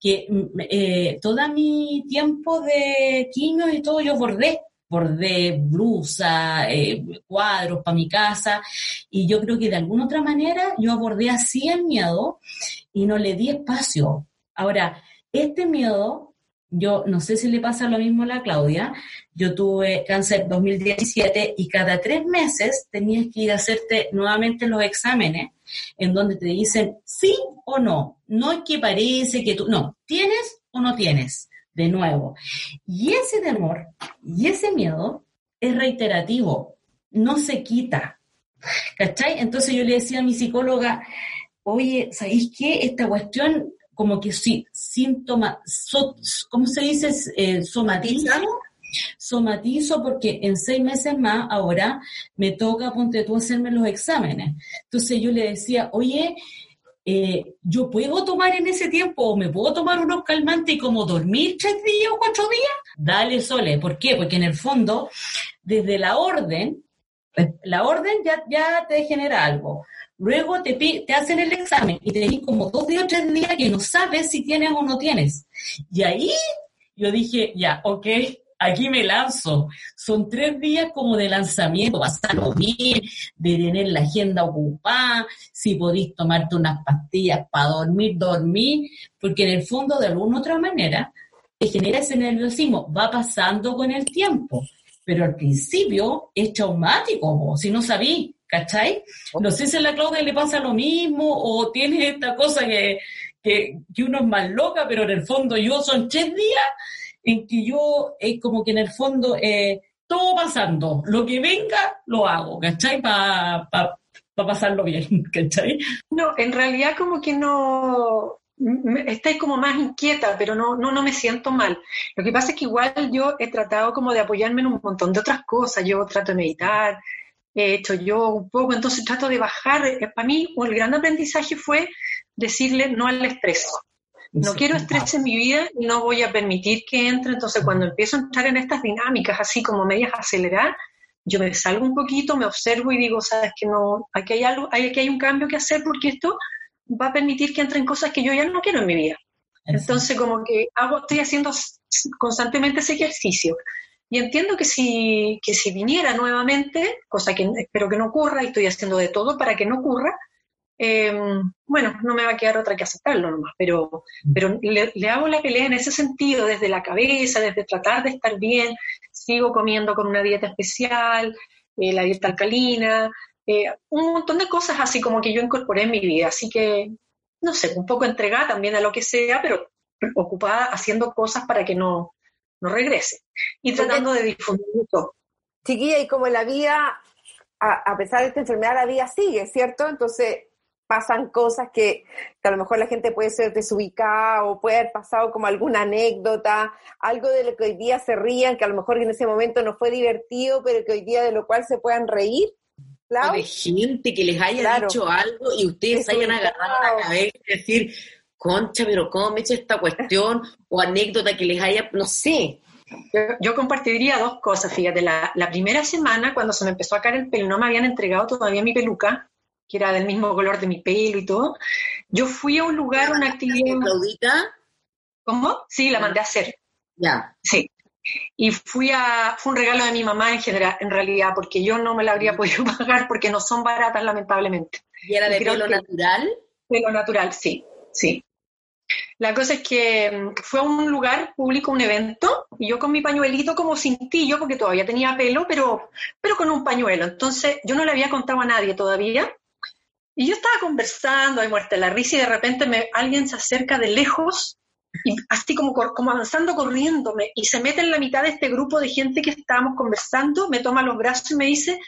que mm, eh, todo mi tiempo de quimio y todo yo bordé bordé blusa, eh, cuadros para mi casa, y yo creo que de alguna otra manera yo abordé así el miedo y no le di espacio. Ahora, este miedo yo no sé si le pasa lo mismo a la Claudia. Yo tuve cáncer 2017 y cada tres meses tenías que ir a hacerte nuevamente los exámenes en donde te dicen sí o no. No es que parece que tú, no, tienes o no tienes, de nuevo. Y ese temor y ese miedo es reiterativo, no se quita. ¿Cachai? Entonces yo le decía a mi psicóloga, oye, ¿sabéis qué? Esta cuestión como que sí, síntoma, ¿cómo se dice? Eh, somatizo. Somatizo porque en seis meses más ahora me toca, ponte tú, hacerme los exámenes. Entonces yo le decía, oye, eh, yo puedo tomar en ese tiempo o me puedo tomar unos calmantes y como dormir tres días o cuatro días. Dale, Sole. ¿Por qué? Porque en el fondo, desde la orden, la orden ya, ya te genera algo. Luego te, te hacen el examen y te dicen como dos días o tres días que no sabes si tienes o no tienes. Y ahí yo dije, ya, ok, aquí me lanzo. Son tres días como de lanzamiento, vas a dormir, de tener la agenda ocupada, si podéis tomarte unas pastillas para dormir, dormir, porque en el fondo de alguna otra manera te genera ese nerviosismo, va pasando con el tiempo, pero al principio es traumático, si no sabí ¿cachai? No sé si a la Claudia le pasa lo mismo o tiene esta cosa que, que, uno es más loca, pero en el fondo yo son tres días en que yo es como que en el fondo eh, todo pasando, lo que venga lo hago, ¿cachai? Para pa, pasarlo bien, ¿cachai? No, en realidad como que no, estoy como más inquieta, pero no, no, no me siento mal. Lo que pasa es que igual yo he tratado como de apoyarme en un montón de otras cosas. Yo trato de meditar, he hecho yo un poco, entonces trato de bajar. Eh, para mí, el gran aprendizaje fue decirle no al estrés. No quiero estrés en mi vida y no voy a permitir que entre. Entonces, cuando empiezo a entrar en estas dinámicas, así como medias acelerar, yo me salgo un poquito, me observo y digo, sabes que no, aquí hay algo, aquí hay un cambio que hacer porque esto va a permitir que entren cosas que yo ya no quiero en mi vida. Entonces, como que hago, estoy haciendo constantemente ese ejercicio. Y entiendo que si, que si viniera nuevamente, cosa que espero que no ocurra, y estoy haciendo de todo para que no ocurra, em, bueno, no me va a quedar otra que aceptarlo nomás, pero, pero le, hago la pelea en ese sentido, desde la cabeza, desde tratar de estar bien, sigo comiendo con una dieta especial, eh, la dieta alcalina, eh, un montón de cosas así como que yo incorporé en mi vida, así que, no sé, un poco entregada también a lo que sea, pero ocupada haciendo cosas para que no, no regrese. Y tratando de difundir todo. Chiquilla, y como la vida, a, pesar de esta enfermedad, la vida sigue, ¿cierto? Entonces pasan cosas que, a lo mejor la gente puede ser desubicada o puede haber pasado como alguna anécdota, algo de lo que hoy día se rían, que a lo mejor en ese momento no fue divertido, pero que hoy día de lo cual se puedan reír. O de gente que les haya dicho algo y ustedes hayan agarrado la cabeza y decir, concha, pero ¿cómo me he hecho esta cuestión? O anécdota que les haya, no sé. Yo, compartiría dos cosas, fíjate, la, primera semana cuando se me empezó a caer el pelo, no me habían entregado todavía mi peluca, que era del mismo color de mi pelo y todo. Yo fui a un lugar, una actividad... Claudita? ¿Cómo? Sí, la mandé a hacer. Ya. Sí. Y fui a, fue un regalo de mi mamá en general, en realidad, porque yo no me la habría podido pagar porque no son baratas, lamentablemente. ¿Y era de pelo natural? Pelo natural, sí, sí. La cosa es que mm, fue a un lugar público, un evento, y yo con mi pañuelito como cintillo, porque todavía tenía pelo, pero, pero con un pañuelo. Entonces yo no le había contado a nadie todavía. Y yo estaba conversando, hay muerte la risa, y de repente me, alguien se acerca de lejos, y así como, como avanzando, corriéndome, y se mete en la mitad de este grupo de gente que estábamos conversando, me toma los brazos y me dice,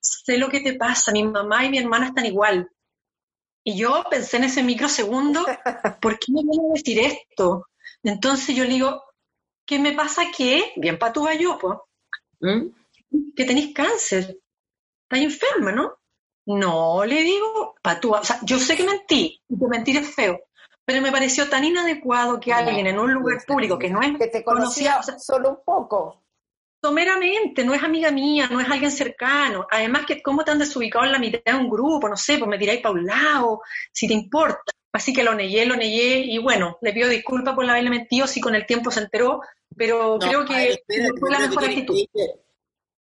sé lo que te pasa, mi mamá y mi hermana están igual. Y yo pensé en ese microsegundo, ¿por qué me viene a decir esto? Entonces yo le digo, ¿qué me pasa que? Bien patúa yo, pues. Que tenéis cáncer. Estás enferma, ¿no? No, le digo, patúa. O sea, yo sé que mentí, y que mentir es feo, pero me pareció tan inadecuado que alguien en un lugar público que no es que te conocía, solo un poco someramente, no es amiga mía, no es alguien cercano. Además, que cómo te han desubicado en la mitad de un grupo, no sé, pues me tiráis para un lado, si te importa. Así que lo negué, lo negué, y bueno, le pido disculpas por haberle mentido, si con el tiempo se enteró, pero creo que fue la mejor actitud.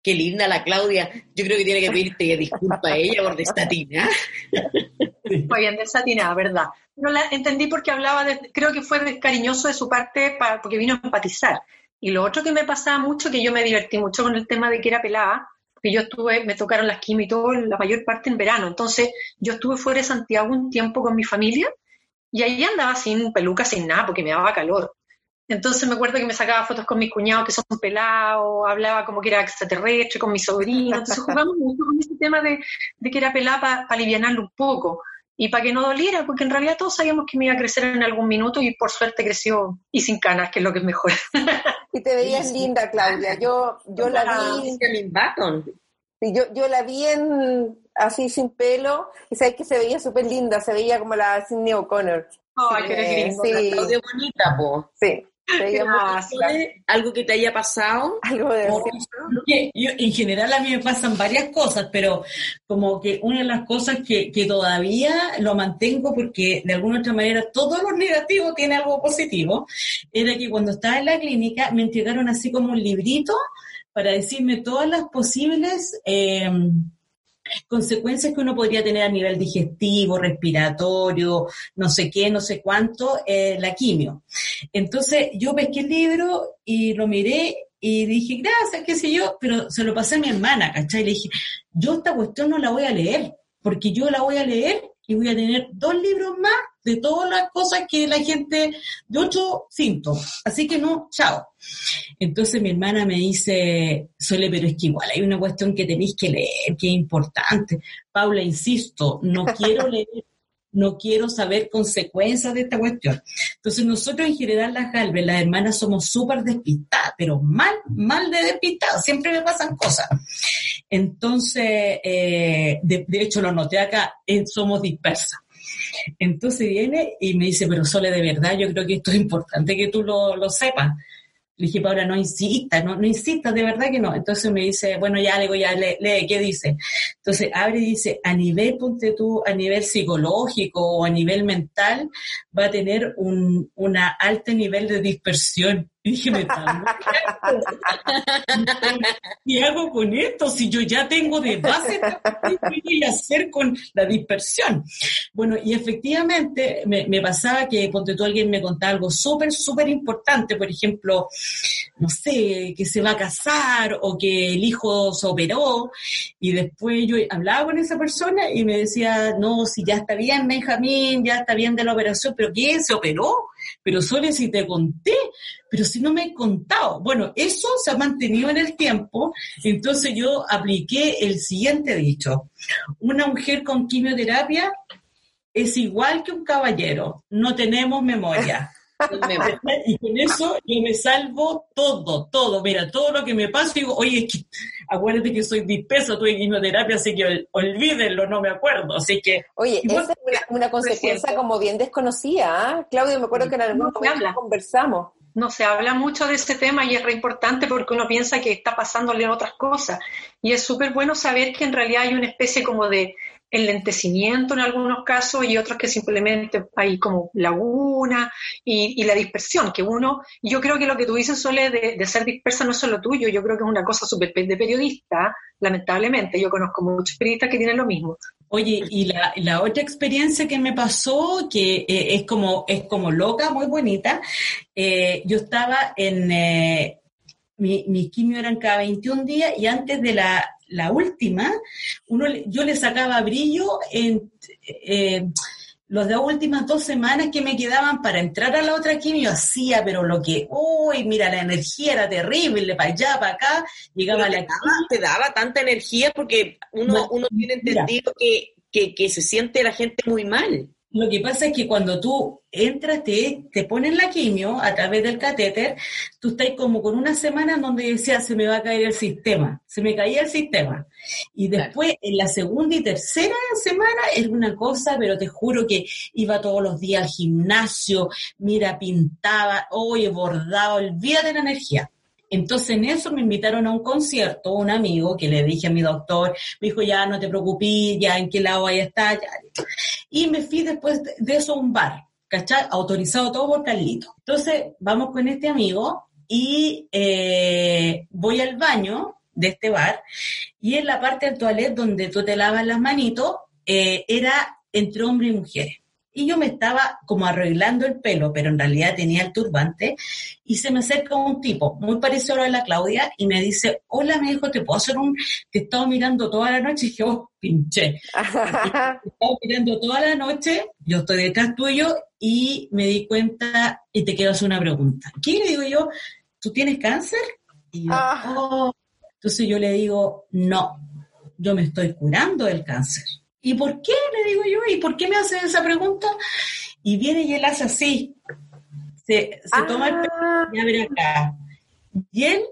Qué linda la Claudia. Yo creo que tiene que pedirte disculpas a ella por destatina. Fue bien desatinada, ¿verdad? No la entendí porque hablaba de, creo que fue cariñoso de su parte porque vino a empatizar. Y lo otro que me pasaba mucho, que yo me divertí mucho con el tema de que era pelada, que yo estuve, me tocaron las quimio y todo, la mayor parte en verano. Entonces, yo estuve fuera de Santiago un tiempo con mi familia y ahí andaba sin peluca, sin nada, porque me daba calor. Entonces me acuerdo que me sacaba fotos con mis cuñados que son pelados, hablaba como que era extraterrestre con mi sobrino. Entonces jugamos mucho con ese tema de, de que era pelada para aliviarlo un poco y para que no doliera, porque en realidad todos sabíamos que me iba a crecer en algún minuto y por suerte creció y sin canas, que es lo que es mejor. Y te veías linda, Claudia. Yo, yo la vi. Sí, yo, yo la vi en, así sin pelo y sabes que se veía súper linda, se veía como la Sidney O'Connor. Ay, qué eh, sí. Claudia bonita, po. Sí. ¿Algo que te haya pasado? Algo de en general a mí me pasan varias cosas, pero como que una de las cosas que, que todavía lo mantengo porque de alguna otra manera todo lo negativo tiene algo positivo, era que cuando estaba en la clínica me entregaron así como un librito para decirme todas las posibles... Eh, consecuencias que uno podría tener a nivel digestivo, respiratorio, no sé qué, no sé cuánto, eh, la quimio. Entonces yo pesqué el libro y lo miré y dije, gracias, qué sé yo, pero se lo pasé a mi hermana, ¿cachai? Le dije, yo esta cuestión no la voy a leer, porque yo la voy a leer y voy a tener dos libros más de todas las cosas que la gente, de ocho síntomas. Así que no, chao. Entonces mi hermana me dice, Sole, pero es que igual hay una cuestión que tenéis que leer, que es importante. Paula, insisto, no quiero leer no quiero saber consecuencias de esta cuestión. Entonces nosotros en general las Galvez, las hermanas somos súper despistadas, pero mal, mal de despistadas, siempre me pasan cosas. Entonces, eh, de, hecho lo noté acá, eh, somos dispersas. Entonces viene y me dice, pero Sole, de verdad, yo creo que esto es importante que tú lo, lo sepas. Le dije, Paula, no insista, no, no insistas, de verdad que no. Entonces me dice, bueno, ya le digo, ya lee, ¿qué dice? Entonces abre y dice, a nivel, ponte tú, a nivel psicológico o a nivel mental, va a tener un una alto nivel de dispersión. Y dije, me ¿Qué hago con esto? Si yo ya tengo de base, ¿qué voy a hacer con la dispersión? Bueno, y efectivamente me, pasaba que, ponte tú, alguien me contaba algo súper, súper importante, por ejemplo, no sé, que se va a casar o que el hijo se operó, y después yo hablaba con esa persona y me decía, no, si ya está bien, Benjamín, ya está bien de la operación, pero ¿qué? ¿Se operó? Pero solo si te conté, pero si no me he contado. Bueno, eso se ha mantenido en el tiempo, entonces yo apliqué el siguiente dicho. Una mujer con quimioterapia es igual que un caballero, no tenemos memoria. y con eso yo me salvo todo, todo. Mira, todo lo que me pasa, digo, oye, acuérdate que soy disperso, tuve quimioterapia, así que olvídenlo, no me acuerdo. Así que. Oye, esa es una, consecuencia como bien desconocida. ¿ah? Claudio, me acuerdo que en algún momento conversamos no se habla mucho de ese tema y es re importante porque uno piensa que está pasándole otras cosas. Y es súper bueno saber que en realidad hay una especie como de enlentecimiento en algunos casos y otros que simplemente hay como laguna y, la dispersión, que uno, yo creo que lo que tú dices, suele de, ser dispersa no es solo tuyo, yo creo que es una cosa súper de periodista, lamentablemente, yo conozco muchos periodistas que tienen lo mismo, Oye, y la, la, otra experiencia que me pasó, que eh, es, como, es como loca, muy bonita, eh, yo estaba en, eh, mi, mi, quimio eran cada 21 días y antes de la, la última, uno, yo le sacaba brillo en las dos últimas dos semanas que me quedaban para entrar a la otra quimio hacía, pero lo que, uy, mira, la energía era terrible, para allá, para acá, llegaba la te daba, te daba tanta energía porque uno, uno tiene entendido que, que, que se siente la gente muy mal. Lo que pasa es que cuando tú entras, te, te ponen la quimio a través del catéter, tú estás como con una semana en donde decía, se me va a caer el sistema, se me caía el sistema. Y después, en la segunda y tercera semana, es una cosa, pero te juro que iba todos los días al gimnasio, mira, pintaba, oye, bordaba, olvídate la energía. Entonces en eso me invitaron a un concierto, un amigo que le dije a mi doctor, me dijo, ya no te preocupes, ya en qué lado ahí está. Ya. Y me fui después de eso a un bar, ¿cachai? Autorizado todo por Carlito. Entonces vamos con este amigo y eh, voy al baño de este bar y en la parte del toilet donde tú te lavas las manitos eh, era entre hombres y mujeres y yo me estaba como arreglando el pelo, pero en realidad tenía el turbante, y se me acerca un tipo muy parecido a la Claudia y me dice, hola, me dijo, ¿te puedo hacer un...? Te he estado mirando toda la noche y dije, oh, pinche. te he estado mirando toda la noche, yo estoy detrás tuyo y me di cuenta y te quiero hacer una pregunta. ¿Qué le digo yo? ¿Tú tienes cáncer? Y yo, ah. oh. Entonces yo le digo, no, yo me estoy curando del cáncer. ¿Y por qué? Le digo yo, ¿y por qué me hace esa pregunta? Y viene y él hace así. Se, toma el pelo y abre acá. Y él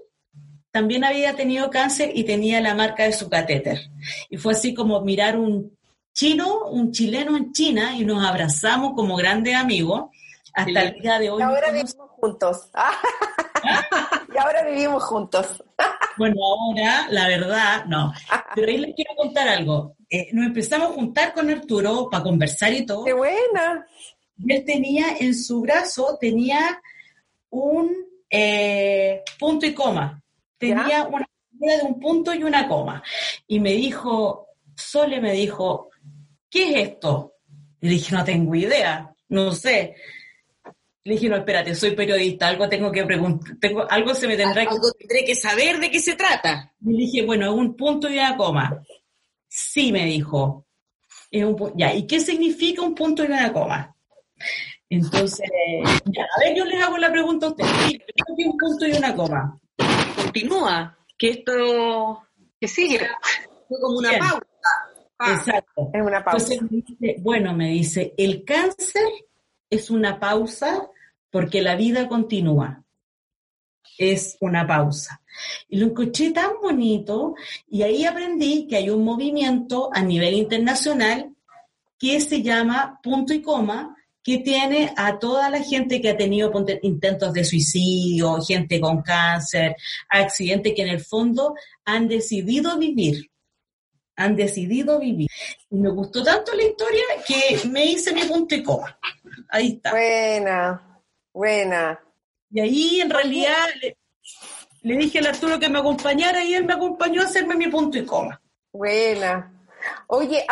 también había tenido cáncer y tenía la marca de su catéter. Y fue así como mirar un chino, un chileno en China y nos abrazamos como grandes amigos hasta el día de hoy. Ahora vivimos juntos. Y ahora vivimos juntos. bueno, ahora, la verdad, no. Pero ahí les quiero contar algo. Eh, nos empezamos a juntar con Arturo para conversar y todo. ¡Qué buena! Y él tenía en su brazo, tenía un eh, punto y coma. Tenía una figura de un punto y una coma. Y me dijo, Sole me dijo, ¿qué es esto? Y le dije, no tengo idea, no sé. Le dije, no, espérate, soy periodista, algo tengo que preguntar, tengo, algo se me tendrá que... Algo tendré que saber de qué se trata. Y le dije, bueno, es un punto y una coma. Sí, me dijo. ya, ¿y qué significa un punto y una coma? Entonces, ya, a ver, yo le hago la pregunta a usted. ¿Qué un punto y una coma? Continúa, que esto... Que sigue. Fue como una pausa. Ah. Exacto. Es una pausa. Entonces me dice, bueno, me dice, el cáncer es una pausa porque la vida continúa. Es una pausa. Y lo encontré tan bonito y ahí aprendí que hay un movimiento a nivel internacional que se llama punto y coma, que tiene a toda la gente que ha tenido intentos de suicidio, gente con cáncer, accidentes que en el fondo han decidido vivir. Han decidido vivir. Y me gustó tanto la historia que me hice mi punto y coma. Ahí está. Buena, buena. Y ahí en realidad le dije al Arturo que me acompañara y él me acompañó a hacerme mi punto y coma. Buena. Oye,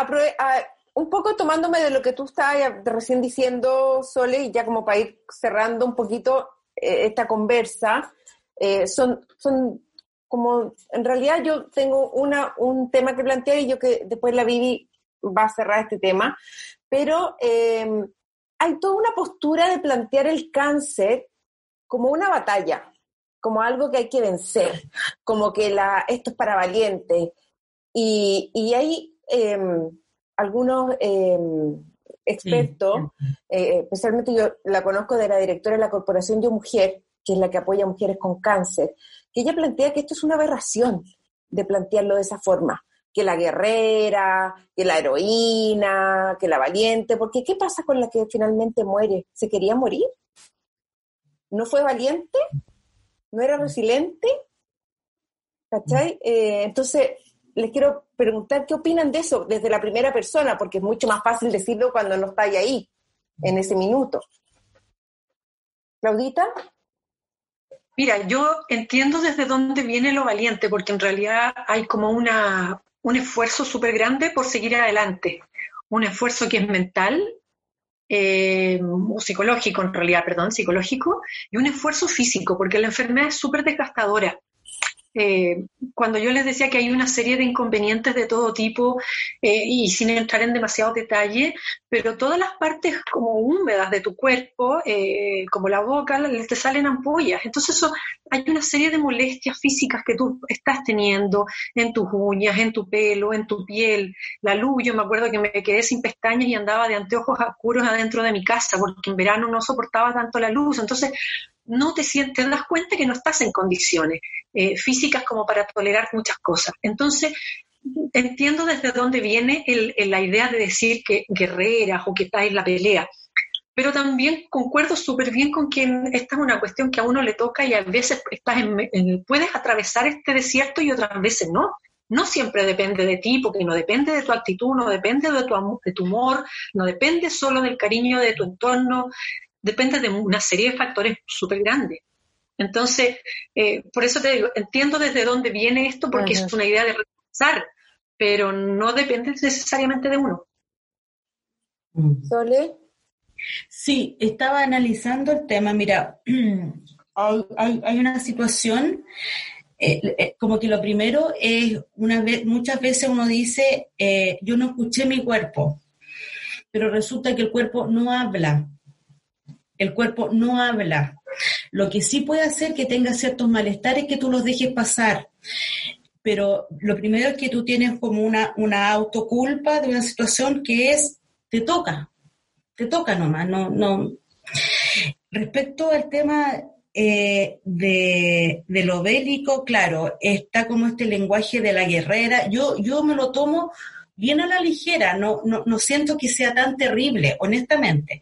un poco tomándome de lo que tú estabas recién diciendo, Sole, y ya como para ir cerrando un poquito eh, esta conversa, eh, son, son como, en realidad yo tengo una, un tema que plantear y yo que después la Vivi va a cerrar este tema, pero em, hay toda una postura de plantear el cáncer como una batalla, como algo que hay que vencer, como que la, esto es para valientes. Y, y hay em, algunos em, expertos, eh, especialmente yo la conozco de la directora de la Corporación Yo Mujer, que es la que apoya a mujeres con cáncer, que ella plantea que esto es una aberración de plantearlo de esa forma, que la guerrera, que la heroína, que la valiente, porque ¿qué pasa con la que finalmente muere? ¿Se quería morir? ¿No fue valiente? no era resiliente. ¿Cachai? Eh, entonces, les quiero preguntar qué opinan de eso desde la primera persona, porque es mucho más fácil decirlo cuando no estáis ahí, en ese minuto. Claudita. Mira, yo entiendo desde dónde viene lo valiente, porque en realidad hay como una, un esfuerzo súper grande por seguir adelante, un esfuerzo que es mental eh, o psicológico en realidad, perdón, psicológico, y un esfuerzo físico, porque la enfermedad es súper desgastadora. Eh, cuando yo les decía que hay una serie de inconvenientes de todo tipo, eh, y sin entrar en demasiado detalle, pero todas las partes como húmedas de tu cuerpo, eh, como la boca, te salen ampollas. Entonces eso, hay una serie de molestias físicas que tú estás teniendo en tus uñas, en tu pelo, en tu piel, la luz. Yo me acuerdo que me quedé sin pestañas y andaba de anteojos oscuros adentro de mi casa, porque en verano no soportaba tanto la luz. Entonces, no te te das cuenta que no estás en condiciones eh, físicas como para tolerar muchas cosas. Entonces, entiendo desde dónde viene la idea de decir que guerreras o que estás en la pelea, pero también concuerdo súper bien con que esta es una cuestión que a uno le toca y a veces estás en, puedes atravesar este desierto y otras veces no. No siempre depende de ti, porque no depende de tu actitud, no depende de tu, de tu humor, no depende solo del cariño de tu entorno, depende de una serie de factores súper grandes. Entonces, eh, por eso te digo, entiendo desde dónde viene esto, porque es una idea de repensar, pero no depende necesariamente de uno. Mm. ¿Sole? Sí, estaba analizando el tema. Mira, hay, una situación, eh, eh, como que lo primero es, una vez, muchas veces uno dice, yo no escuché mi cuerpo, pero resulta que el cuerpo no habla el cuerpo no habla. Lo que sí puede hacer que tenga ciertos malestares que tú los dejes pasar. Pero lo primero es que tú tienes como una, una autoculpa de una situación que es, te toca, te toca nomás, no, no. Respecto al tema eh, de, de, lo bélico, claro, está como este lenguaje de la guerrera. Yo, yo me lo tomo bien a la ligera, no, no, no siento que sea tan terrible, honestamente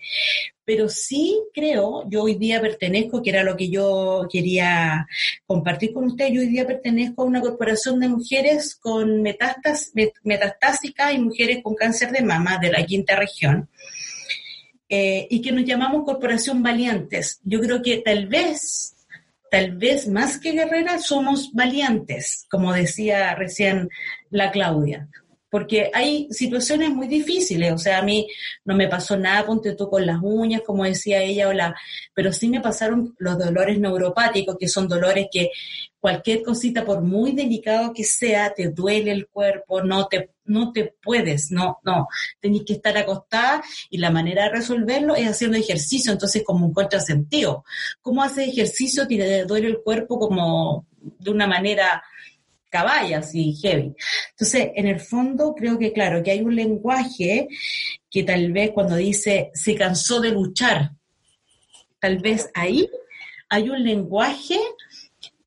pero sí creo, yo hoy día pertenezco, que era lo que yo quería compartir con usted, yo hoy día pertenezco a una corporación de mujeres con metastas, y mujeres con cáncer de mama de la quinta región. Eh, y que nos llamamos Corporación Valientes. Yo creo que tal vez, tal vez más que guerreras, somos valientes, como decía recién la Claudia porque hay situaciones muy difíciles, o sea, a mí no me pasó nada, ponte tú con las uñas, como decía ella, o la, pero sí me pasaron los dolores neuropáticos, que son dolores que cualquier cosita, por muy delicado que sea, te duele el cuerpo, no te, no te puedes, no, no, tenés que estar acostada y la manera de resolverlo es haciendo ejercicio, entonces como un contrasentido. ¿Cómo haces ejercicio? Te duele el cuerpo como de una manera caballas y heavy. Entonces, en el fondo, creo que, claro, que hay un lenguaje que tal vez cuando dice se cansó de luchar, tal vez ahí hay un lenguaje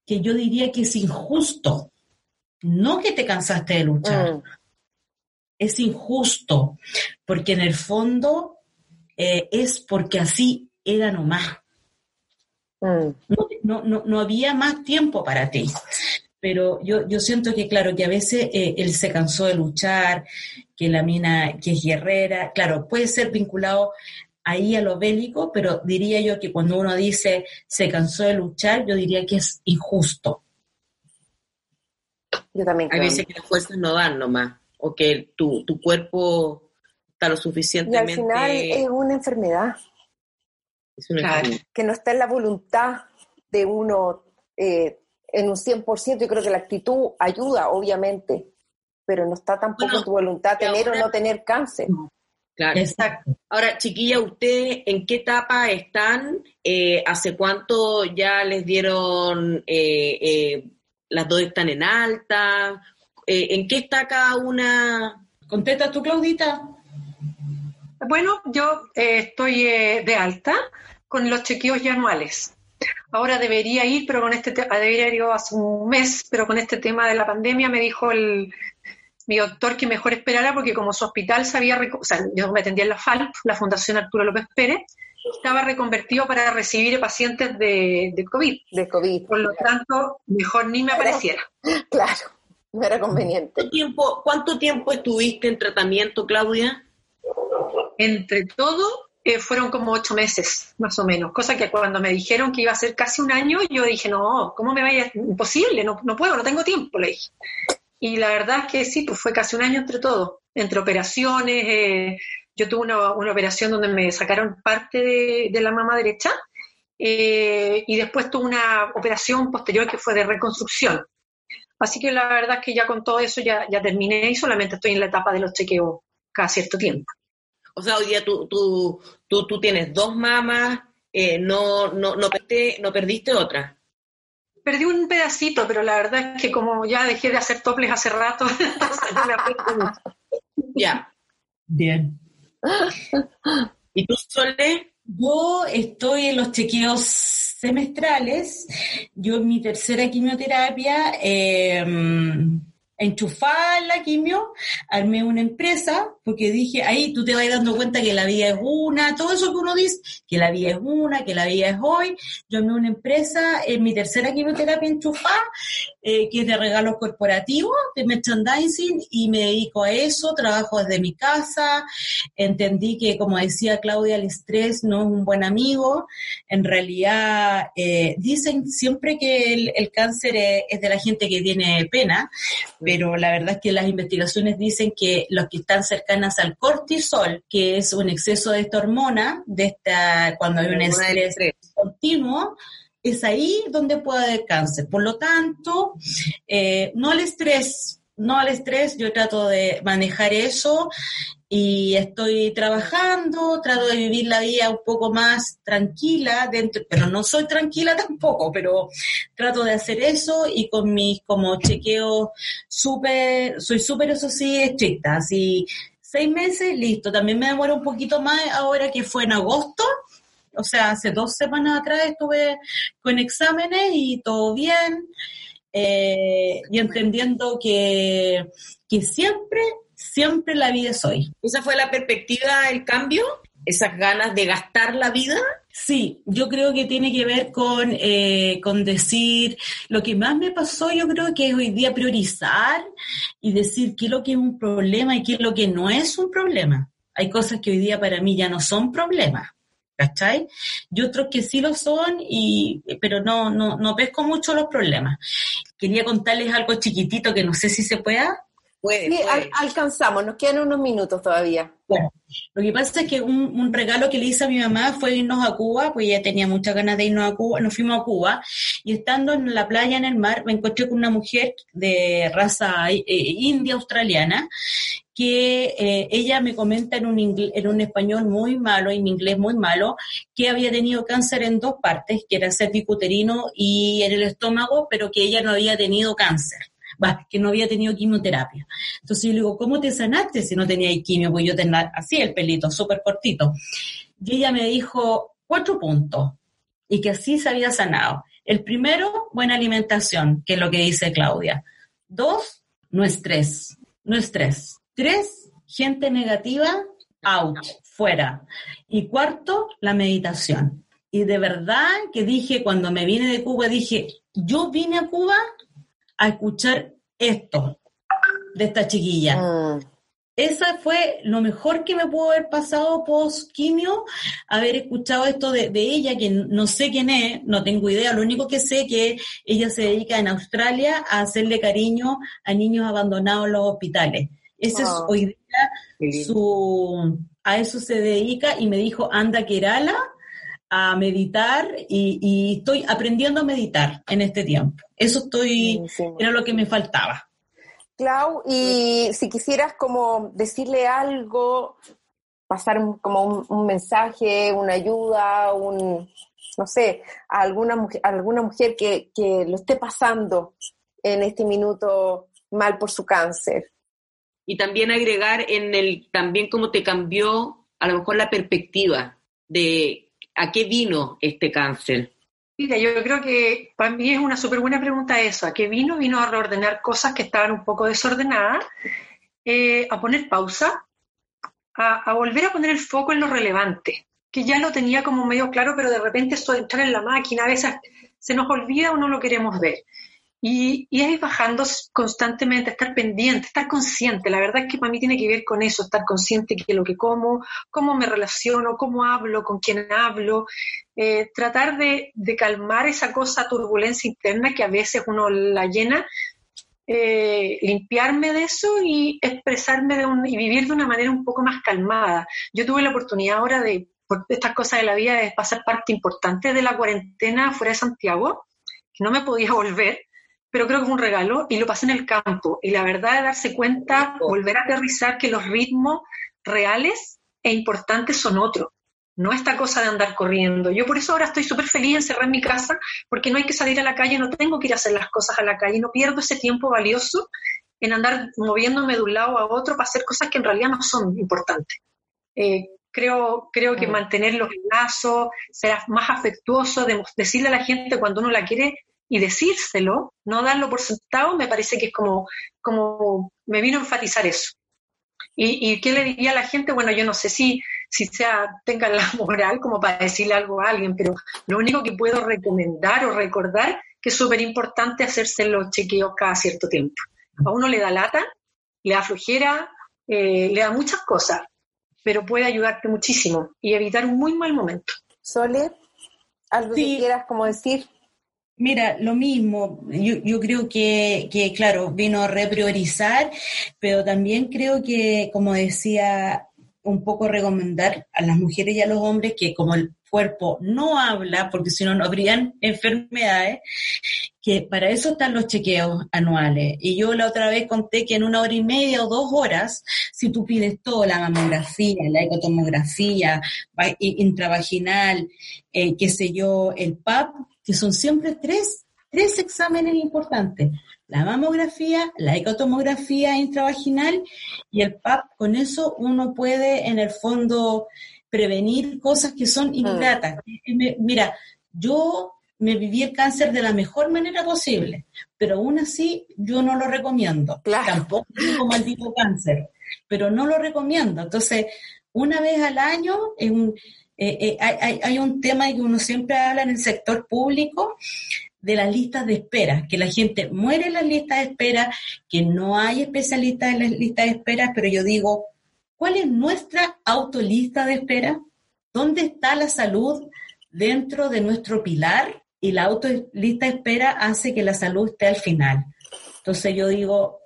que yo diría que es injusto. No que te cansaste de luchar. Mm. Es injusto, porque en el fondo eh, es porque así era nomás. Mm. No, no, no, había más tiempo para ti pero yo, yo siento que, claro, que a veces eh, él se cansó de luchar, que la mina, que es guerrera, claro, puede ser vinculado ahí a lo bélico, pero diría yo que cuando uno dice se cansó de luchar, yo diría que es injusto. Yo también Hay veces que las fuerzas no dan nomás, o que tu, tu cuerpo está lo suficientemente... Y al final es una enfermedad. Es una enfermedad. Que no está en la voluntad de uno eh, en un 100%, yo creo que la actitud ayuda, obviamente, pero no está tampoco en tu voluntad tener o no tener cáncer. Claro. Exacto. Ahora, chiquilla, ¿usted en qué etapa están? Eh, ¿Hace cuánto ya les dieron, eh, eh, las dos están en alta? ¿En qué está cada una? Contesta tú, Claudita. Bueno, yo estoy de alta con los chequeos ya anuales. Ahora debería ir, pero con este tema, debería ir hace un mes, pero con este tema de la pandemia me dijo el, mi doctor que mejor esperara porque como su hospital sabía, o sea, yo me atendía en la FALP, la Fundación Arturo López Pérez, estaba reconvertido para recibir pacientes de, de COVID. De COVID. Por lo tanto, mejor ni me apareciera. Claro, no era conveniente. ¿Cuánto tiempo, ¿Cuánto tiempo estuviste en tratamiento, Claudia? Entre todo, eh, fueron como ocho meses, más o menos. Cosa que cuando me dijeron que iba a ser casi un año, yo dije, no, ¿cómo me vaya? Imposible, no, no puedo, no tengo tiempo, le dije. Y la verdad es que sí, pues fue casi un año entre todos, entre operaciones. Eh, yo tuve una, operación donde me sacaron parte de, la mama derecha eh, y después tuve una operación posterior que fue de reconstrucción. Así que la verdad es que ya con todo eso ya, ya terminé y solamente estoy en la etapa de los chequeos cada cierto tiempo. O sea, hoy día tú, tú, tú, tú tienes dos mamas, eh, no, no, no, perdiste, no perdiste otra. Perdí un pedacito, pero la verdad es que como ya dejé de hacer toples hace rato, entonces no me mucho. Ya. Bien. ¿Y tú, Sole? Yo estoy en los chequeos semestrales. Yo en mi tercera quimioterapia eh, enchufar la quimio, armé una empresa, porque dije, ahí tú te vas dando cuenta que la vida es una, todo eso que uno dice, que la vida es una, que la vida es hoy. Yo armé una empresa en mi tercera quimioterapia enchufada, eh, que es de regalos corporativos, de merchandising, y me dedico a eso, trabajo desde mi casa, entendí que, como decía Claudia, el estrés no es un buen amigo, en realidad eh, dicen siempre que el, el cáncer es, es, de la gente que tiene pena, pero la verdad es que las investigaciones dicen que los que están cercanas al cortisol, que es un exceso de esta hormona, de esta, cuando hay un estrés, continuo, es ahí donde puede haber cáncer. Por lo tanto, eh, no al estrés, no al estrés, yo trato de manejar eso y estoy trabajando, trato de vivir la vida un poco más tranquila, dentro, pero no soy tranquila tampoco, pero trato de hacer eso y con mis como chequeos súper, soy súper eso sí estricta, así seis meses, listo. También me demora un poquito más ahora que fue en agosto, o sea, hace dos semanas atrás estuve con exámenes y todo bien, eh, y entendiendo que, que siempre siempre la vida es hoy. ¿Esa fue la perspectiva, el cambio? ¿Esas ganas de gastar la vida? Sí, yo creo que tiene que ver con, eh, con decir, lo que más me pasó yo creo que es hoy día priorizar y decir qué es lo que es un problema y qué es lo que no es un problema. Hay cosas que hoy día para mí ya no son problemas. ¿Cachai? Y otros que sí lo son, y, pero no, no, no pesco mucho los problemas. Quería contarles algo chiquitito que no sé si se pueda sí, alcanzamos, nos quedan unos minutos todavía. Bueno, lo que pasa es que un, regalo que le hice a mi mamá fue irnos a Cuba, pues ella tenía muchas ganas de irnos a Cuba, nos fuimos a Cuba, y estando en la playa, en el mar, me encontré con una mujer de raza eh, india australiana, que eh, ella me comenta en un, en un español muy malo en inglés muy malo, que había tenido cáncer en dos partes, que era cervicuterino y en el estómago, pero que ella no había tenido cáncer que no había tenido quimioterapia. Entonces yo le digo, ¿cómo te sanaste si no tenías quimio? Pues yo tenía así el pelito, súper cortito. Y ella me dijo cuatro puntos y que así se había sanado. El primero, buena alimentación, que es lo que dice Claudia. Dos, no estrés, no estrés. Tres, gente negativa, out, fuera. Y cuarto, la meditación. Y de verdad que dije, cuando me vine de Cuba, dije, yo vine a Cuba a escuchar esto de esta chiquilla. Mm. Esa fue lo mejor que me pudo haber pasado post quimio, haber escuchado esto de, ella, que no sé quién es, no tengo idea, lo único que sé es que ella se dedica en Australia a hacerle cariño a niños abandonados en los hospitales. Ese es hoy día su, a eso se dedica y me dijo, anda Kerala, a meditar y, estoy aprendiendo a meditar en este tiempo. Eso estoy, era lo que me faltaba. Clau, y si quisieras como decirle algo, pasar como un, mensaje, una ayuda, un, no sé, a alguna mujer, alguna mujer que, que lo esté pasando en este minuto mal por su cáncer. Y también agregar en el, también cómo te cambió a lo mejor la perspectiva de ¿A qué vino este cáncer? Mira, yo creo que para mí es una súper buena pregunta eso. ¿A qué vino? Vino a reordenar cosas que estaban un poco desordenadas, eh, a poner pausa, a, volver a poner el foco en lo relevante, que ya lo tenía como medio claro, pero de repente esto de entrar en la máquina a veces se nos olvida o no lo queremos ver. Y, y es bajando constantemente, estar pendiente, estar consciente. La verdad es que para mí tiene que ver con eso, estar consciente de lo que como, cómo me relaciono, cómo hablo, con quién hablo. Eh, tratar de, calmar esa cosa, turbulencia interna que a veces uno la llena eh, limpiarme de eso y expresarme de un, y vivir de una manera un poco más calmada. Yo tuve la oportunidad ahora de, por estas cosas de la vida, de pasar parte importante de la cuarentena fuera de Santiago, que no me podía volver, pero creo que fue un regalo y lo pasé en el campo. Y la verdad de darse cuenta, volver a aterrizar que los ritmos reales e importantes son otros no esta cosa de andar corriendo. Yo por eso ahora estoy súper feliz encerrada en mi casa, porque no hay que salir a la calle, no tengo que ir a hacer las cosas a la calle, no pierdo ese tiempo valioso en andar moviéndome de un lado a otro para hacer cosas que en realidad no son importantes. Eh, creo, creo que mantener los lazos, ser más afectuoso, decirle a la gente cuando uno la quiere y decírselo, no darlo por sentado, me parece que es como, como me vino a enfatizar eso. ¿Y, ¿Y qué le diría a la gente? Bueno, yo no sé si si sea, tengan la moral como para decirle algo a alguien, pero lo único que puedo recomendar o recordar que es súper importante hacerse los chequeos cada cierto tiempo. A uno le da lata, le da flojera, eh, le da muchas cosas, pero puede ayudarte muchísimo y evitar un muy mal momento. Sole, algo que quieras como decir. Mira, lo mismo, yo, yo creo que, claro, vino a repriorizar, pero también creo que, como decía un poco recomendar a las mujeres y a los hombres que como el cuerpo no habla, porque si no, no habrían enfermedades, que para eso están los chequeos anuales. Y yo la otra vez conté que en una hora y media o dos horas, si tú pides todo, la mamografía, la ecotomografía, intravaginal, eh, qué sé yo, el PAP, que son siempre tres, tres exámenes importantes la mamografía, la ecotomografía intravaginal y el PAP. Con eso uno puede, en el fondo, prevenir cosas que son ingratas. Mira, yo me viví el cáncer de la mejor manera posible, pero aún así yo no lo recomiendo. Tampoco tengo maldito cáncer, pero no lo recomiendo. Entonces, una vez al año eh, eh, hay, hay, un tema que uno siempre habla en el sector público de las listas de espera, que la gente muere en las listas de espera, que no hay especialistas en las listas de espera, pero yo digo, ¿cuál es nuestra autolista de espera? ¿Dónde está la salud dentro de nuestro pilar? Y la autolista de espera hace que la salud esté al final. Entonces yo digo,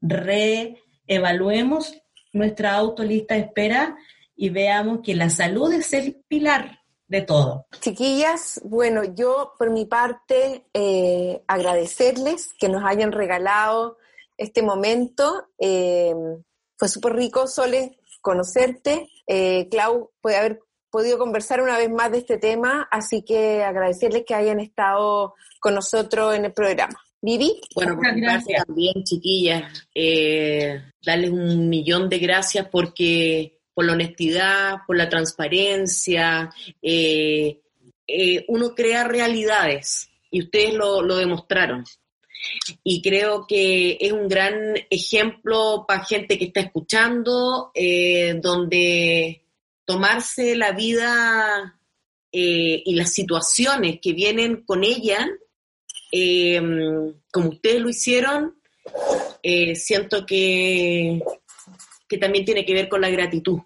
reevaluemos nuestra autolista de espera y veamos que la salud es el pilar de todo. Chiquillas, bueno, yo por mi parte eh, agradecerles que nos hayan regalado este momento. Eh, fue súper rico, Sole, conocerte. Eh, Clau, puede haber podido conversar una vez más de este tema, así que agradecerles que hayan estado con nosotros en el programa. Vivi. Bueno, muchas gracias también, chiquillas. darles un millón de gracias porque por la honestidad, por la transparencia. Eh, eh, uno crea realidades y ustedes lo, demostraron. Y creo que es un gran ejemplo para gente que está escuchando, eh, donde tomarse la vida y las situaciones que vienen con ella, como ustedes lo hicieron, siento que, que también tiene que ver con la gratitud.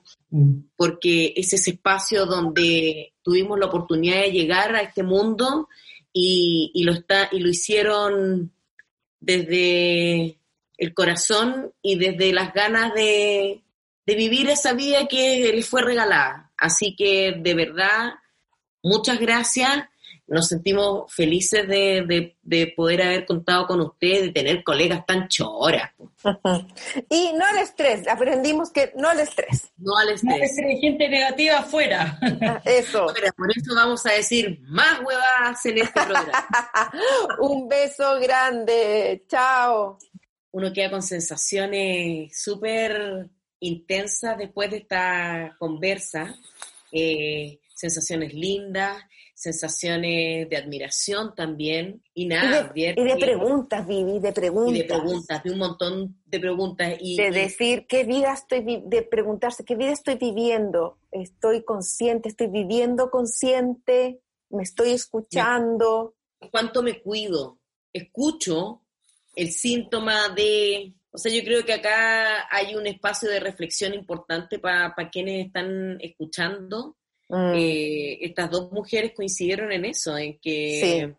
Porque es ese espacio donde tuvimos la oportunidad de llegar a este mundo y, lo, está, y lo hicieron desde el corazón y desde las ganas de, de vivir esa vida que les fue regalada. Así que de verdad, muchas gracias nos sentimos felices de, poder haber contado con ustedes, de tener colegas tan choras. y no al estrés, aprendimos que no al estrés. No al estrés. gente negativa afuera. Ah, eso. por eso vamos a decir más huevas en este programa. Un beso grande, chao. Uno queda con sensaciones súper intensas después de esta conversa, eh, sensaciones lindas sensaciones de admiración también y nada. Y de, preguntas, Vivi, de preguntas. Y de preguntas, de un montón de preguntas. Y, de decir qué vida estoy, de preguntarse qué vida estoy viviendo, estoy consciente, estoy viviendo consciente, me estoy escuchando. ¿Cuánto me cuido? Escucho el síntoma de... O sea, yo creo que acá hay un espacio de reflexión importante para quienes están escuchando Mm. Eh, estas dos mujeres coincidieron en eso, en que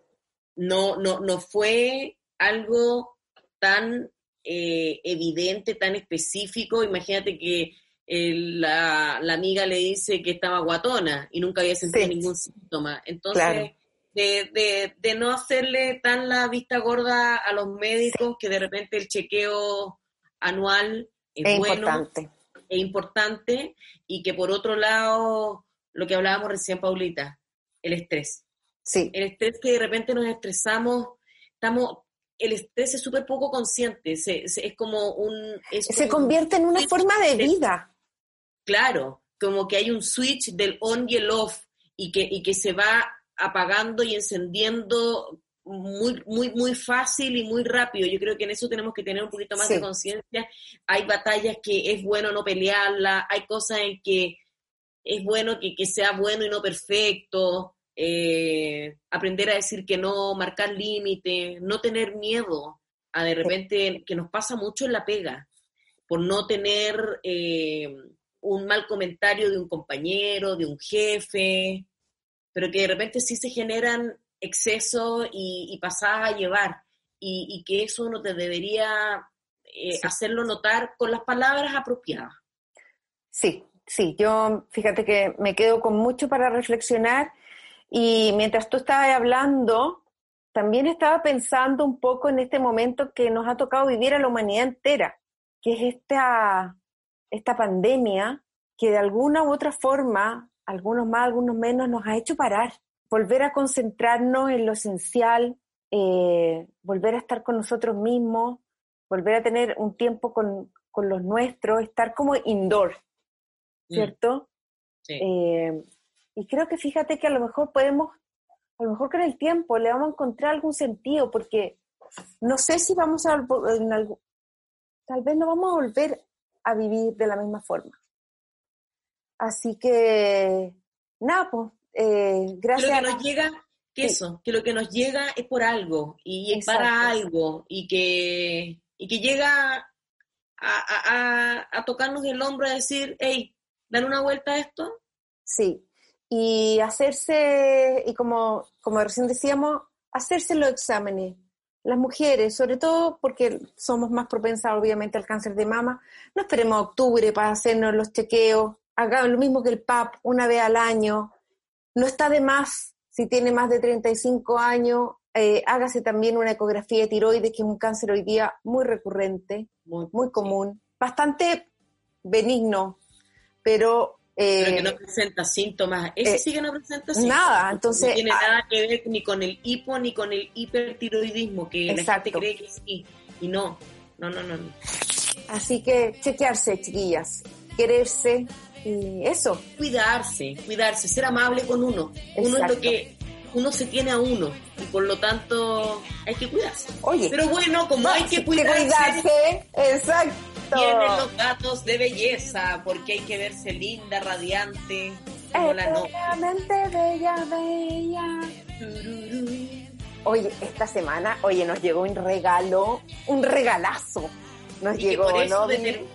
no, no, no fue algo tan eh, evidente, tan específico. Imagínate que la, amiga le dice que estaba guatona y nunca había sentido ningún síntoma. Entonces, de, de, no hacerle tan la vista gorda a los médicos que de repente el chequeo anual es, bueno, importante. es importante y que por otro lado, lo que hablábamos recién, Paulita, el estrés. Sí. El estrés que de repente nos estresamos, estamos, el estrés es súper poco consciente, se, es como un... se convierte en una forma de vida. Claro, como que hay un switch del on y el off y que, y que se va apagando y encendiendo muy, muy, muy fácil y muy rápido. Yo creo que en eso tenemos que tener un poquito más de conciencia. Hay batallas que es bueno no pelearlas, hay cosas en que es bueno que, que sea bueno y no perfecto, eh, aprender a decir que no, marcar límites, no tener miedo a de repente, que nos pasa mucho en la pega, por no tener eh, un mal comentario de un compañero, de un jefe, pero que de repente sí se generan excesos y, y pasadas a llevar, y, que eso no te debería eh, hacerlo notar con las palabras apropiadas. Sí, sí, yo fíjate que me quedo con mucho para reflexionar y mientras tú estabas hablando, también estaba pensando un poco en este momento que nos ha tocado vivir a la humanidad entera, que es esta, esta pandemia que de alguna u otra forma, algunos más, algunos menos, nos ha hecho parar, volver a concentrarnos en lo esencial, eh, volver a estar con nosotros mismos, volver a tener un tiempo con, los nuestros, estar como indoor. ¿Cierto? Sí. Eh, y creo que fíjate que a lo mejor podemos, a lo mejor con el tiempo le vamos a encontrar algún sentido, porque no sé si vamos a, en algo, tal vez no vamos a volver a vivir de la misma forma. Así que, nada, pues, eh, gracias. Que lo que nos llega, que eso, que lo que nos llega es por algo y es para algo y que, y que llega a, a, a, tocarnos el hombro y decir, hey, dan una vuelta a esto. Sí, y hacerse, y como, como recién decíamos, hacerse los exámenes. Las mujeres, sobre todo porque somos más propensas obviamente al cáncer de mama, no esperemos a octubre para hacernos los chequeos, haga lo mismo que el PAP una vez al año. No está de más, si tiene más de 35 años, eh, hágase también una ecografía de tiroides, que es un cáncer hoy día muy recurrente, muy, muy común, bastante benigno, pero... Eh, pero que no presenta síntomas. Ese eh, sí que no presenta síntomas. Nada, entonces... No tiene ah, nada que ver ni con el hipo ni con el hipertiroidismo, que la gente cree que sí, y no. No, no, no. no. Así que chequearse, chiquillas, quererse, y eso. Cuidarse, cuidarse, ser amable con uno. Uno es lo que uno se tiene a uno y por lo tanto hay que cuidarse. Oye, pero bueno, como hay que cuidarse, exacto. Tienen los gatos de belleza porque hay que verse linda, radiante, como la noche. bella, bella. Oye, esta semana, oye, nos llegó un regalo, un regalazo nos llegó, por eso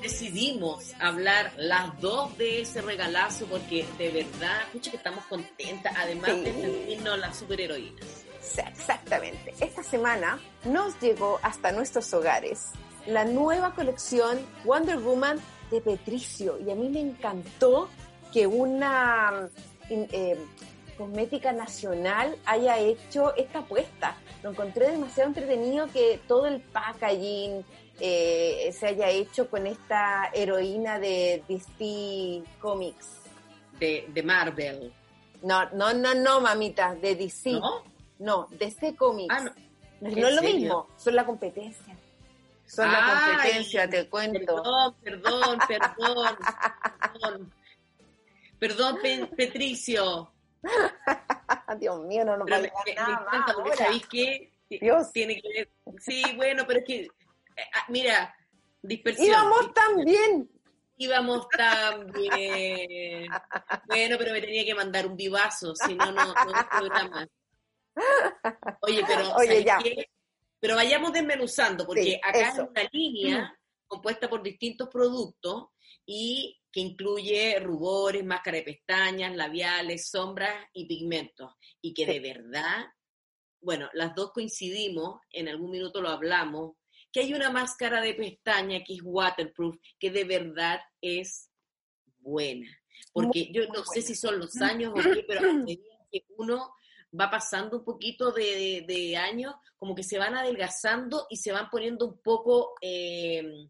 decidimos hablar las dos de ese regalazo porque de verdad, escucha que estamos contentas, además de sentirnos las superheroínas. exactamente. Esta semana nos llegó hasta nuestros hogares la nueva colección Wonder Woman de Petricio y a mí me encantó que una eh, cosmética nacional haya hecho esta apuesta. Lo encontré demasiado entretenido que todo el packaging, eh, se haya hecho con esta heroína de DC Comics. De, de, Marvel. No, no, no, no, mamita, de DC. ¿No? No, DC Comics. Ah, no. es lo mismo, son la competencia. Son la competencia, te cuento. Perdón, perdón, perdón. perdón, perdón Petricio. Dios mío, no nos va a nada me encanta porque sabéis que Dios. tiene que ver. Sí, bueno, pero es que mira, dispersión. Íbamos tan bien. Íbamos tan bien. Bueno, pero me tenía que mandar un vivazo, si no, no. Oye, pero Oye, ya. Pero vayamos desmenuzando, porque acá es una línea compuesta por distintos productos y que incluye rubores, máscara de pestañas, labiales, sombras y pigmentos. Y que de verdad, bueno, las dos coincidimos, en algún minuto lo hablamos, que hay una máscara de pestaña que es waterproof, que de verdad es buena. Porque yo no sé si son los años o qué, pero a medida que uno va pasando un poquito de, años, como que se van adelgazando y se van poniendo un poco, eh,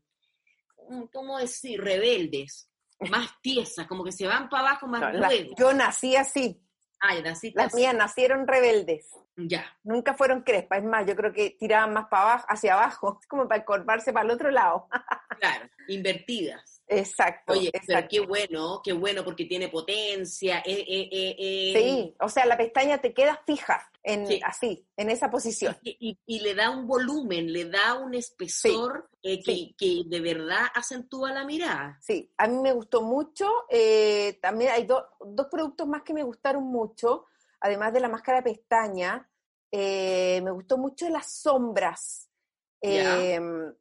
¿cómo decir?, rebeldes, más tiesas, como que se van para abajo más. Yo nací así. Ay, nací Las mías nacieron rebeldes. Ya. Nunca fueron crespas, es más, yo creo que tiraban más para abajo, hacia abajo, como para encorvarse para el otro lado. claro, invertidas. Exacto. Oye, pero qué bueno, qué bueno porque tiene potencia. Eh, eh, eh, sí, o sea, la pestaña te queda fija, en, así, en esa posición. Y, le da un volumen, le da un espesor que, que, de verdad acentúa la mirada. Sí, a mí me gustó mucho. también hay dos productos más que me gustaron mucho, además de la máscara de pestaña. me gustó mucho las sombras.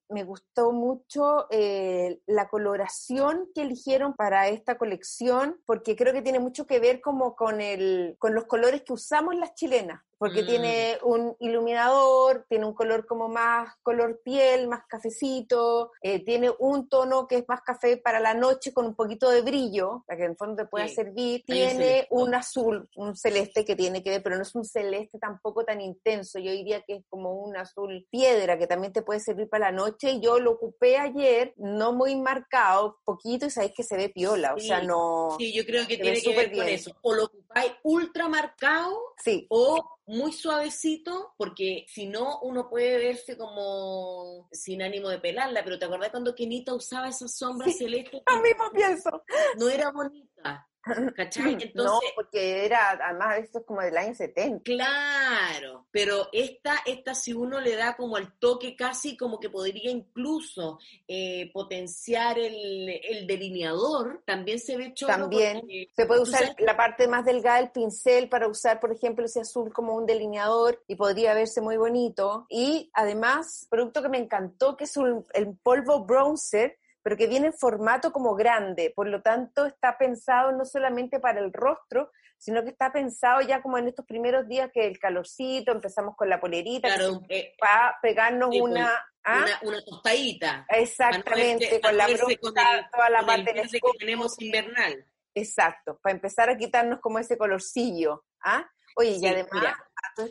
Me gustó mucho eh, la coloración que eligieron para esta colección, porque creo que tiene mucho que ver como con, el, con los colores que usamos las chilenas porque tiene mm. un iluminador, tiene un color como más color piel, más cafecito, eh, tiene un tono que es más café para la noche con un poquito de brillo, para que en fondo te pueda servir, tiene un azul, un celeste que tiene que ver, pero no es un celeste tampoco tan intenso, yo diría que es como un azul piedra que también te puede servir para la noche, yo lo ocupé ayer, no muy marcado, poquito, y sabéis que se ve piola, o sea, no... Sí, yo creo que tiene que ver con eso, o lo ocupáis ultra marcado, sí. o muy suavecito, porque si no, uno puede verse como sin ánimo de pelarla, pero ¿te acordás cuando Kenita usaba esa sombra celeste? Lo mismo pienso. No era bonita. ¿Cachai? Entonces, no, porque era, además, esto es como del año 70. Claro, pero esta, esta si uno le da como el toque casi como que podría incluso eh, potenciar el, el, delineador, también se ve choro. También, se puede usar la parte más delgada del pincel para usar, por ejemplo, ese azul como un delineador y podría verse muy bonito. Y además, producto que me encantó, que es el polvo bronzer, pero que viene en formato como grande, por lo tanto está pensado no solamente para el rostro, sino que está pensado ya como en estos primeros días que el calorcito, empezamos con la polerita, eh, para pegarnos pues, ¿ah? una, una, tostadita. Exactamente, con la bruja, toda la parte que tenemos invernal. Exacto, para empezar a quitarnos como ese colorcillo. ¿ah? Oye, y además,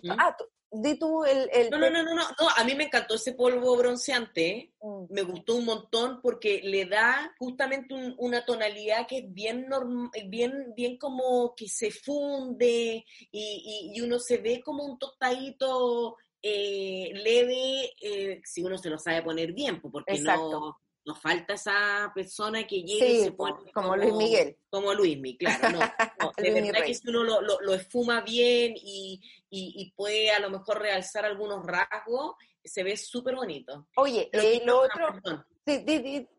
¿Mm? ah, di tú el, No, no, no, no, no, a mí me encantó ese polvo bronceante, mm. me gustó un montón porque le da justamente una tonalidad que es bien, bien, bien como que se funde y, y, uno se ve como un tostadito eh, leve eh, si uno se lo sabe poner bien, porque no nos falta esa persona que llegue y se pone como, Luis Miguel. Como Luis Miguel, claro, no. de verdad que si uno lo, lo, esfuma bien y, y, puede a lo mejor realzar algunos rasgos, se ve súper bonito. Oye, eh, lo otro...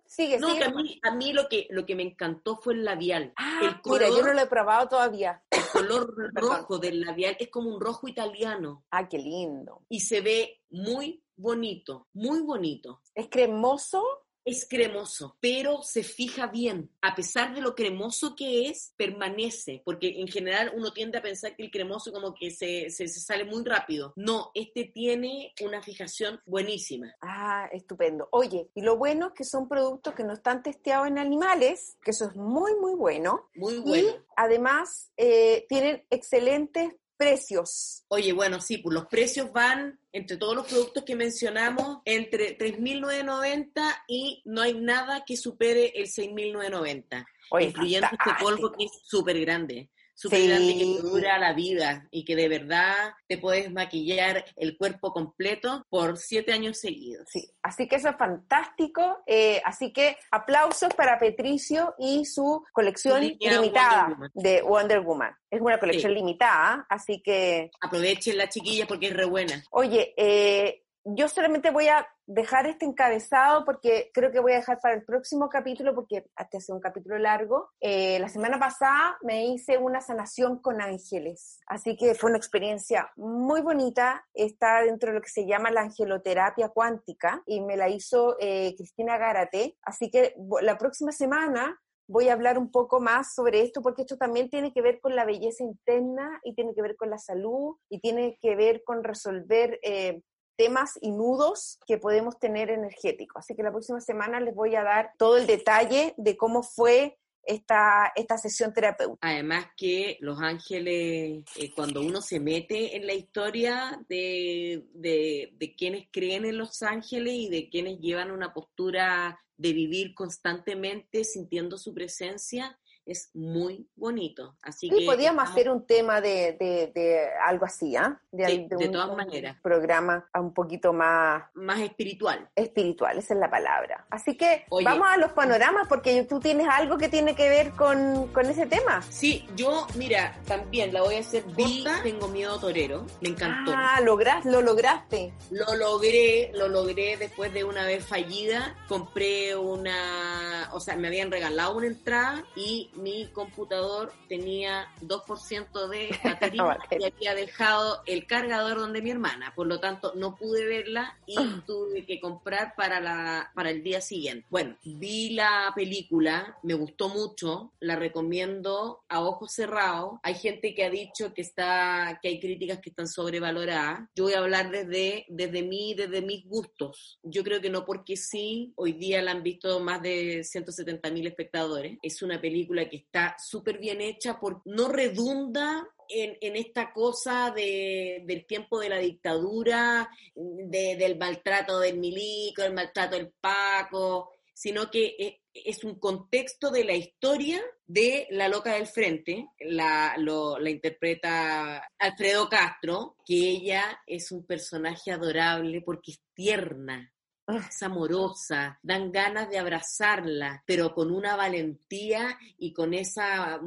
sigue, no, que a mí, a mí, lo, que, lo que me encantó fue el labial. Ah, el color, mira, yo no lo he probado todavía. El color rojo del labial es como un rojo italiano. Ah, qué lindo. Y se ve muy bonito, muy bonito. ¿Es cremoso? Es cremoso, pero se fija bien. A pesar de lo cremoso que es, permanece, porque en general uno tiende a pensar que el cremoso como que se, se, sale muy rápido. No, este tiene una fijación buenísima. Ah, estupendo. Oye, y lo bueno es que son productos que no están testeados en animales, que eso es muy, muy bueno. Muy bueno. Y además eh, tienen excelentes precios. Oye, bueno, sí, pues los precios van entre todos los productos que mencionamos entre 3.990 y no hay nada que supere el 6.990, incluyendo este polvo que es súper grande súper grande que dura la vida y que de verdad te puedes maquillar el cuerpo completo por siete años seguidos. Sí, así que eso es fantástico. Eh, así que aplausos para Patricio y su colección limitada de Wonder Woman. Es una colección limitada, así que... Aprovechen la chiquilla porque es re buena. Oye, eh, yo solamente voy a dejar este encabezado porque creo que voy a dejar para el próximo capítulo porque este hace un capítulo largo. Eh, la semana pasada me hice una sanación con ángeles, así que fue una experiencia muy bonita. Está dentro de lo que se llama la angeloterapia cuántica y me la hizo eh, Cristina Gárate. Así que la próxima semana voy a hablar un poco más sobre esto porque esto también tiene que ver con la belleza interna y tiene que ver con la salud y tiene que ver con resolver eh, temas y nudos que podemos tener energéticos. Así que la próxima semana les voy a dar todo el detalle de cómo fue esta, esta sesión terapéutica. Además que los ángeles, eh, cuando uno se mete en la historia de, de, de quienes creen en los ángeles y de quienes llevan una postura de vivir constantemente sintiendo su presencia, es muy bonito. Así sí, que podíamos estamos- hacer un tema de, de, de algo así, ¿ah? De, Sí, de un- todas un maneras. programa un poquito más más espiritual. espiritual, esa es la palabra. Así que Oye. vamos a los panoramas porque tú tienes algo que tiene que ver con, con ese tema. Sí, yo, mira, también la voy a hacer Vi Tengo Miedo Torero. Me encantó. Ah, logras, lo lograste. Lo logré, lo logré después de una vez fallida. Compré una, o sea, me habían regalado una entrada y mi computador tenía 2% de batería y había dejado el cargador donde mi hermana. Por lo tanto, no pude verla y tuve que comprar para, la, para el día siguiente. Bueno, vi la película, me gustó mucho, la recomiendo a ojos cerrados. Hay gente que ha dicho que está, que hay críticas que están sobrevaloradas. Yo voy a hablar desde, desde mí, desde mis gustos. Yo creo que no porque sí, hoy día la han visto más de 170 mil espectadores. Es una película que está súper bien hecha, por, no redunda en, esta cosa de, del tiempo de la dictadura, de, del maltrato del milico, el maltrato del Paco, sino que es, es, un contexto de la historia de la loca del frente, la, lo, la interpreta Alfredo Castro, que ella es un personaje adorable porque es tierna, es amorosa, dan ganas de abrazarla, pero con una valentía y con esa,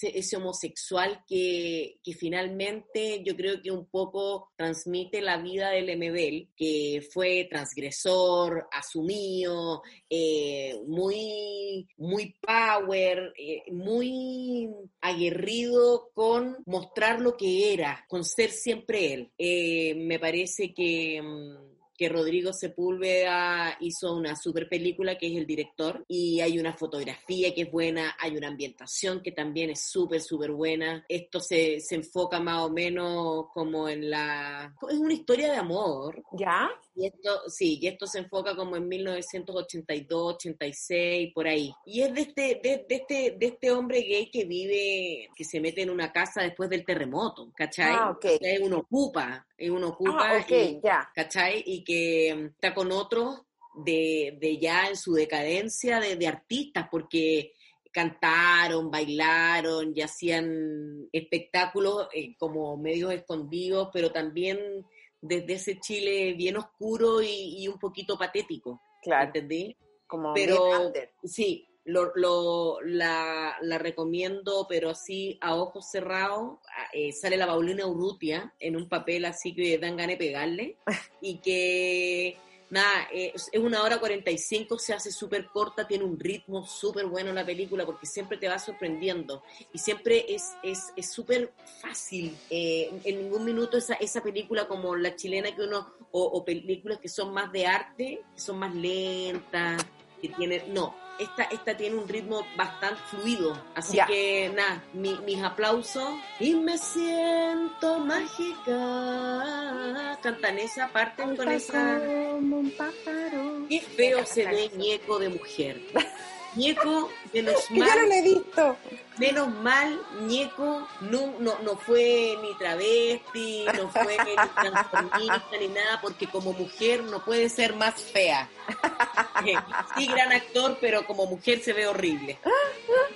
ese, homosexual que, que, finalmente yo creo que un poco transmite la vida del Emebel, que fue transgresor, asumido, eh, muy, muy power, eh, muy aguerrido con mostrar lo que era, con ser siempre él. Eh, me parece que que Rodrigo Sepúlveda hizo una super película que es el director y hay una fotografía que es buena, hay una ambientación que también es súper, súper buena. Esto se, se, enfoca más o menos como en la... Es una historia de amor. ¿Ya? Y esto, sí, y esto se enfoca como en 1982, 86, por ahí. Y es de este, de, de, este, de este hombre gay que vive, que se mete en una casa después del terremoto, ¿cachai? Ah, okay. Es uno ocupa, es uno ocupa, ah, okay, y, ya. ¿cachai? Y que está con otros de, de ya en su decadencia de, de artistas, porque cantaron, bailaron y hacían espectáculos eh, como medios escondidos, pero también desde ese Chile bien oscuro y, y un poquito patético. Claro. ¿Entendí? Como pero sí, lo, lo, la, la, recomiendo, pero así a ojos cerrados. Eh, sale la Paulina Urrutia en un papel así que dan ganas de pegarle. y que, nada, eh, es una hora 45, se hace súper corta, tiene un ritmo súper bueno la película porque siempre te va sorprendiendo. Y siempre es súper es, es fácil. Eh, en ningún minuto esa, esa película como la chilena que uno, o, o películas que son más de arte, que son más lentas, que tienen, no, esta, esta tiene un ritmo bastante fluido. Así yeah. que nada, mi, mis aplausos. Y me siento mágica. Cantan esa parte con esa. Como un pájaro. Qué feo se ve ñeco de mujer. Ñeco, menos mal. Yo no lo he visto. Menos mal, Ñeco no, no, no fue ni travesti, no fue ni transformista, ni nada, porque como mujer no puede ser más fea. Sí, gran actor, pero como mujer se ve horrible.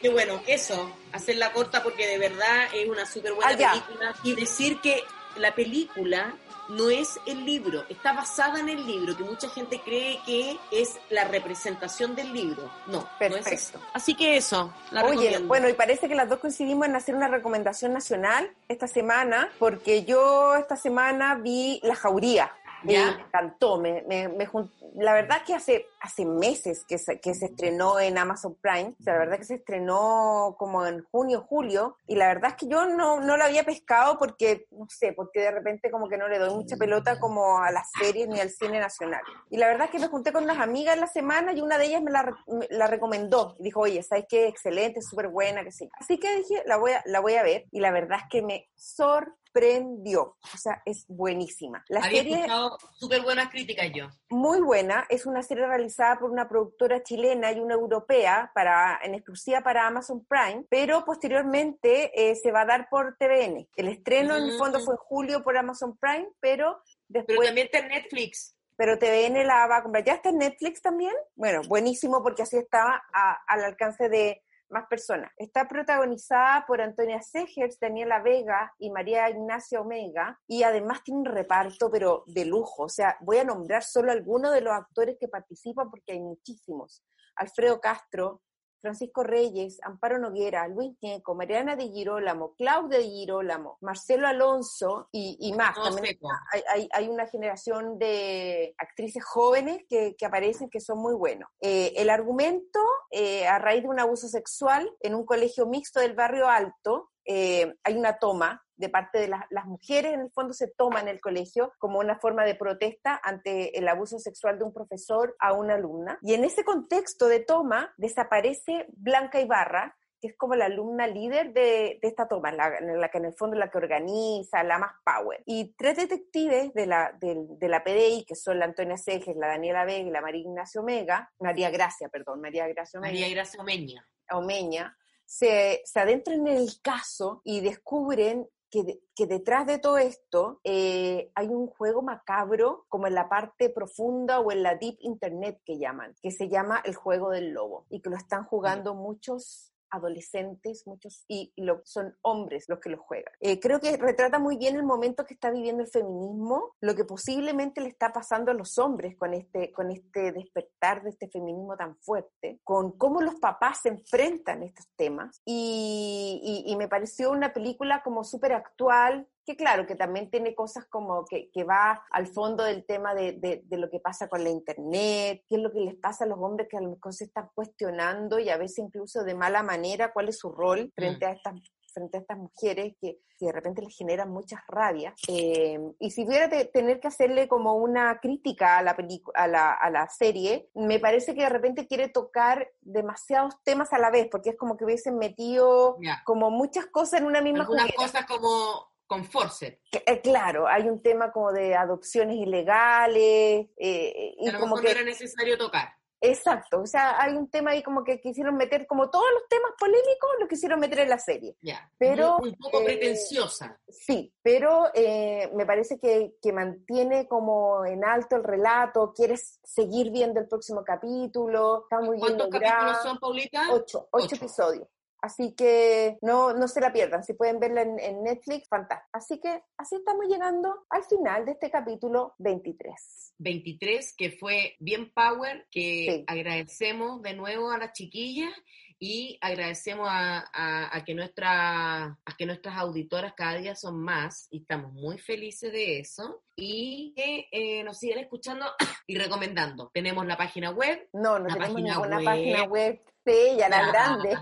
Y bueno, eso, hacerla corta porque de verdad es una súper buena ah, película. Y decir que la película no es el libro, está basada en el libro, que mucha gente cree que es la representación del libro. No, Perfecto. no es eso. Así que eso, la Oye, recomiendo. bueno, y parece que las dos coincidimos en hacer una recomendación nacional esta semana, porque yo esta semana vi La Jauría. Me encantó, me, me, me la verdad que hace, hace meses que se, que se estrenó en Amazon Prime, o sea, la verdad que se estrenó como en junio, julio, y la verdad es que yo no, no la había pescado porque, no sé, porque de repente como que no le doy mucha pelota como a las series ni al cine nacional. Y la verdad es que me junté con unas amigas en la semana y una de ellas me la, me la recomendó, y dijo, oye, ¿sabes qué? Excelente, súper buena, que sí. Así que dije, la voy, a, la voy a ver, y la verdad es que me sorprendió sorprendió. O sea, es buenísima. La Había serie escuchado súper buenas críticas yo. muy buena, es una serie realizada por una productora chilena y una europea para en exclusiva para Amazon Prime, pero posteriormente eh, se va a dar por TVN. El estreno en el fondo Mm. fue en julio por Amazon Prime, pero Pero después también está en Netflix. pero TVN la va a comprar. ¿Ya está en Netflix también? Bueno, buenísimo porque así estaba a- al alcance de más personas. Está protagonizada por Antonia Segers, Daniela Vega y María Ignacia Omega y además tiene un reparto pero de lujo. O sea, voy a nombrar solo algunos de los actores que participan porque hay muchísimos. Alfredo Castro, Francisco Reyes, Amparo Noguera, Luis Ñeco, Mariana de Girolamo, Claudia de Girolamo, Marcelo Alonso y, y más. No También hay, hay, hay una generación de actrices jóvenes que, que aparecen que son muy buenos. Eh, el argumento, eh, a raíz de un abuso sexual en un colegio mixto del barrio alto, eh, hay una toma de parte de las- las mujeres, en el fondo se toman el colegio como una forma de protesta ante el abuso sexual de un profesor a una alumna. Y en ese contexto de toma desaparece Blanca Ibarra, que es como la alumna líder de, de esta toma, la, en la que en el fondo la que organiza, la más power. Y tres detectives de la, de, la PDI, que son la Antonia Seges, la Daniela Vega y la María Ignacio Omega, María Gracia, perdón, María Gracia Omega, María Gracia Omeña. Omeña, se, se adentran en el caso y descubren que, de- que detrás de todo esto eh, hay un juego macabro, como en la parte profunda o en la deep internet que llaman, que se llama el juego del lobo y que lo están jugando muchos adolescentes, muchos, y lo, son hombres los que lo juegan. Eh, creo que retrata muy bien el momento que está viviendo el feminismo, lo que posiblemente le está pasando a los hombres con este, con este despertar de este feminismo tan fuerte, con cómo los papás se enfrentan a estos temas, y, y- y me pareció una película como súper actual, que claro, que también tiene cosas como que, que va al fondo del tema de, de- de lo que pasa con la internet, qué es lo que les pasa a los hombres que a lo mejor se están cuestionando y a veces incluso de mala manera cuál es su rol frente a estas frente a estas mujeres que, que de repente les generan muchas rabias. Eh, y si hubiera de tener que hacerle como una crítica a la, a, la, a la serie, me parece que de repente quiere tocar demasiados temas a la vez, porque es como que hubiesen metido como muchas cosas en una misma Algunas juguera. cosas como con force. Eh, claro, hay un tema como de adopciones ilegales eh, y A lo como mejor que no era necesario tocar. exacto, o sea, hay un tema ahí como que quisieron meter como todos los temas polémicos lo quisieron meter en la serie. Ya. Pero, un, un poco eh, pretenciosa. Sí, pero eh, me parece que, que mantiene como en alto el relato, quieres seguir viendo el próximo capítulo, está muy bien ¿Cuántos capítulos son, Paulita? Ocho, ocho, Ocho. episodios. Así que no, no se la pierdan, si pueden verla en, en Netflix, fantástico. Así que así estamos llegando al final de este capítulo 23. 23, que fue bien power, que Sí. agradecemos de nuevo a las chiquillas y agradecemos a, a- a que nuestra, a que nuestras auditoras cada día son más y estamos muy felices de eso y que eh, nos sigan escuchando y recomendando. Tenemos la página web, No, no La tenemos página ninguna web. página web ella, la Ah. grande.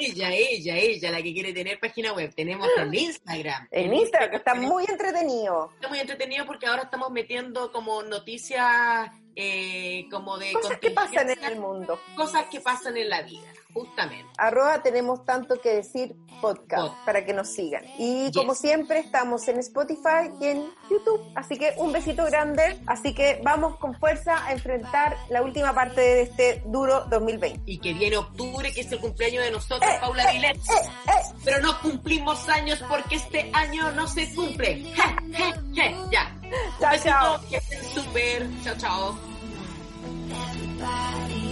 ella, ella, ella, la que quiere tener página web. Tenemos el Instagram. En Instagram, que está muy entretenido. Está muy entretenido porque ahora estamos metiendo como noticias eh, como de Cosas que pasan en el mundo. cosas que pasan en la vida, justamente. Arroba tenemos tanto que decir podcast Pod. para que nos sigan. Y Yes. como siempre estamos en Spotify y en YouTube. Así que un besito grande. Así que vamos con fuerza a enfrentar la última parte de este duro 2020. Y que viene octubre, que es el cumpleaños de nosotros, Paula Dilet. Pero no cumplimos años porque este año no se cumple. Je, je, je. Ya. Un Chao, besito, chao. que estén súper. Chao, chao. Everybody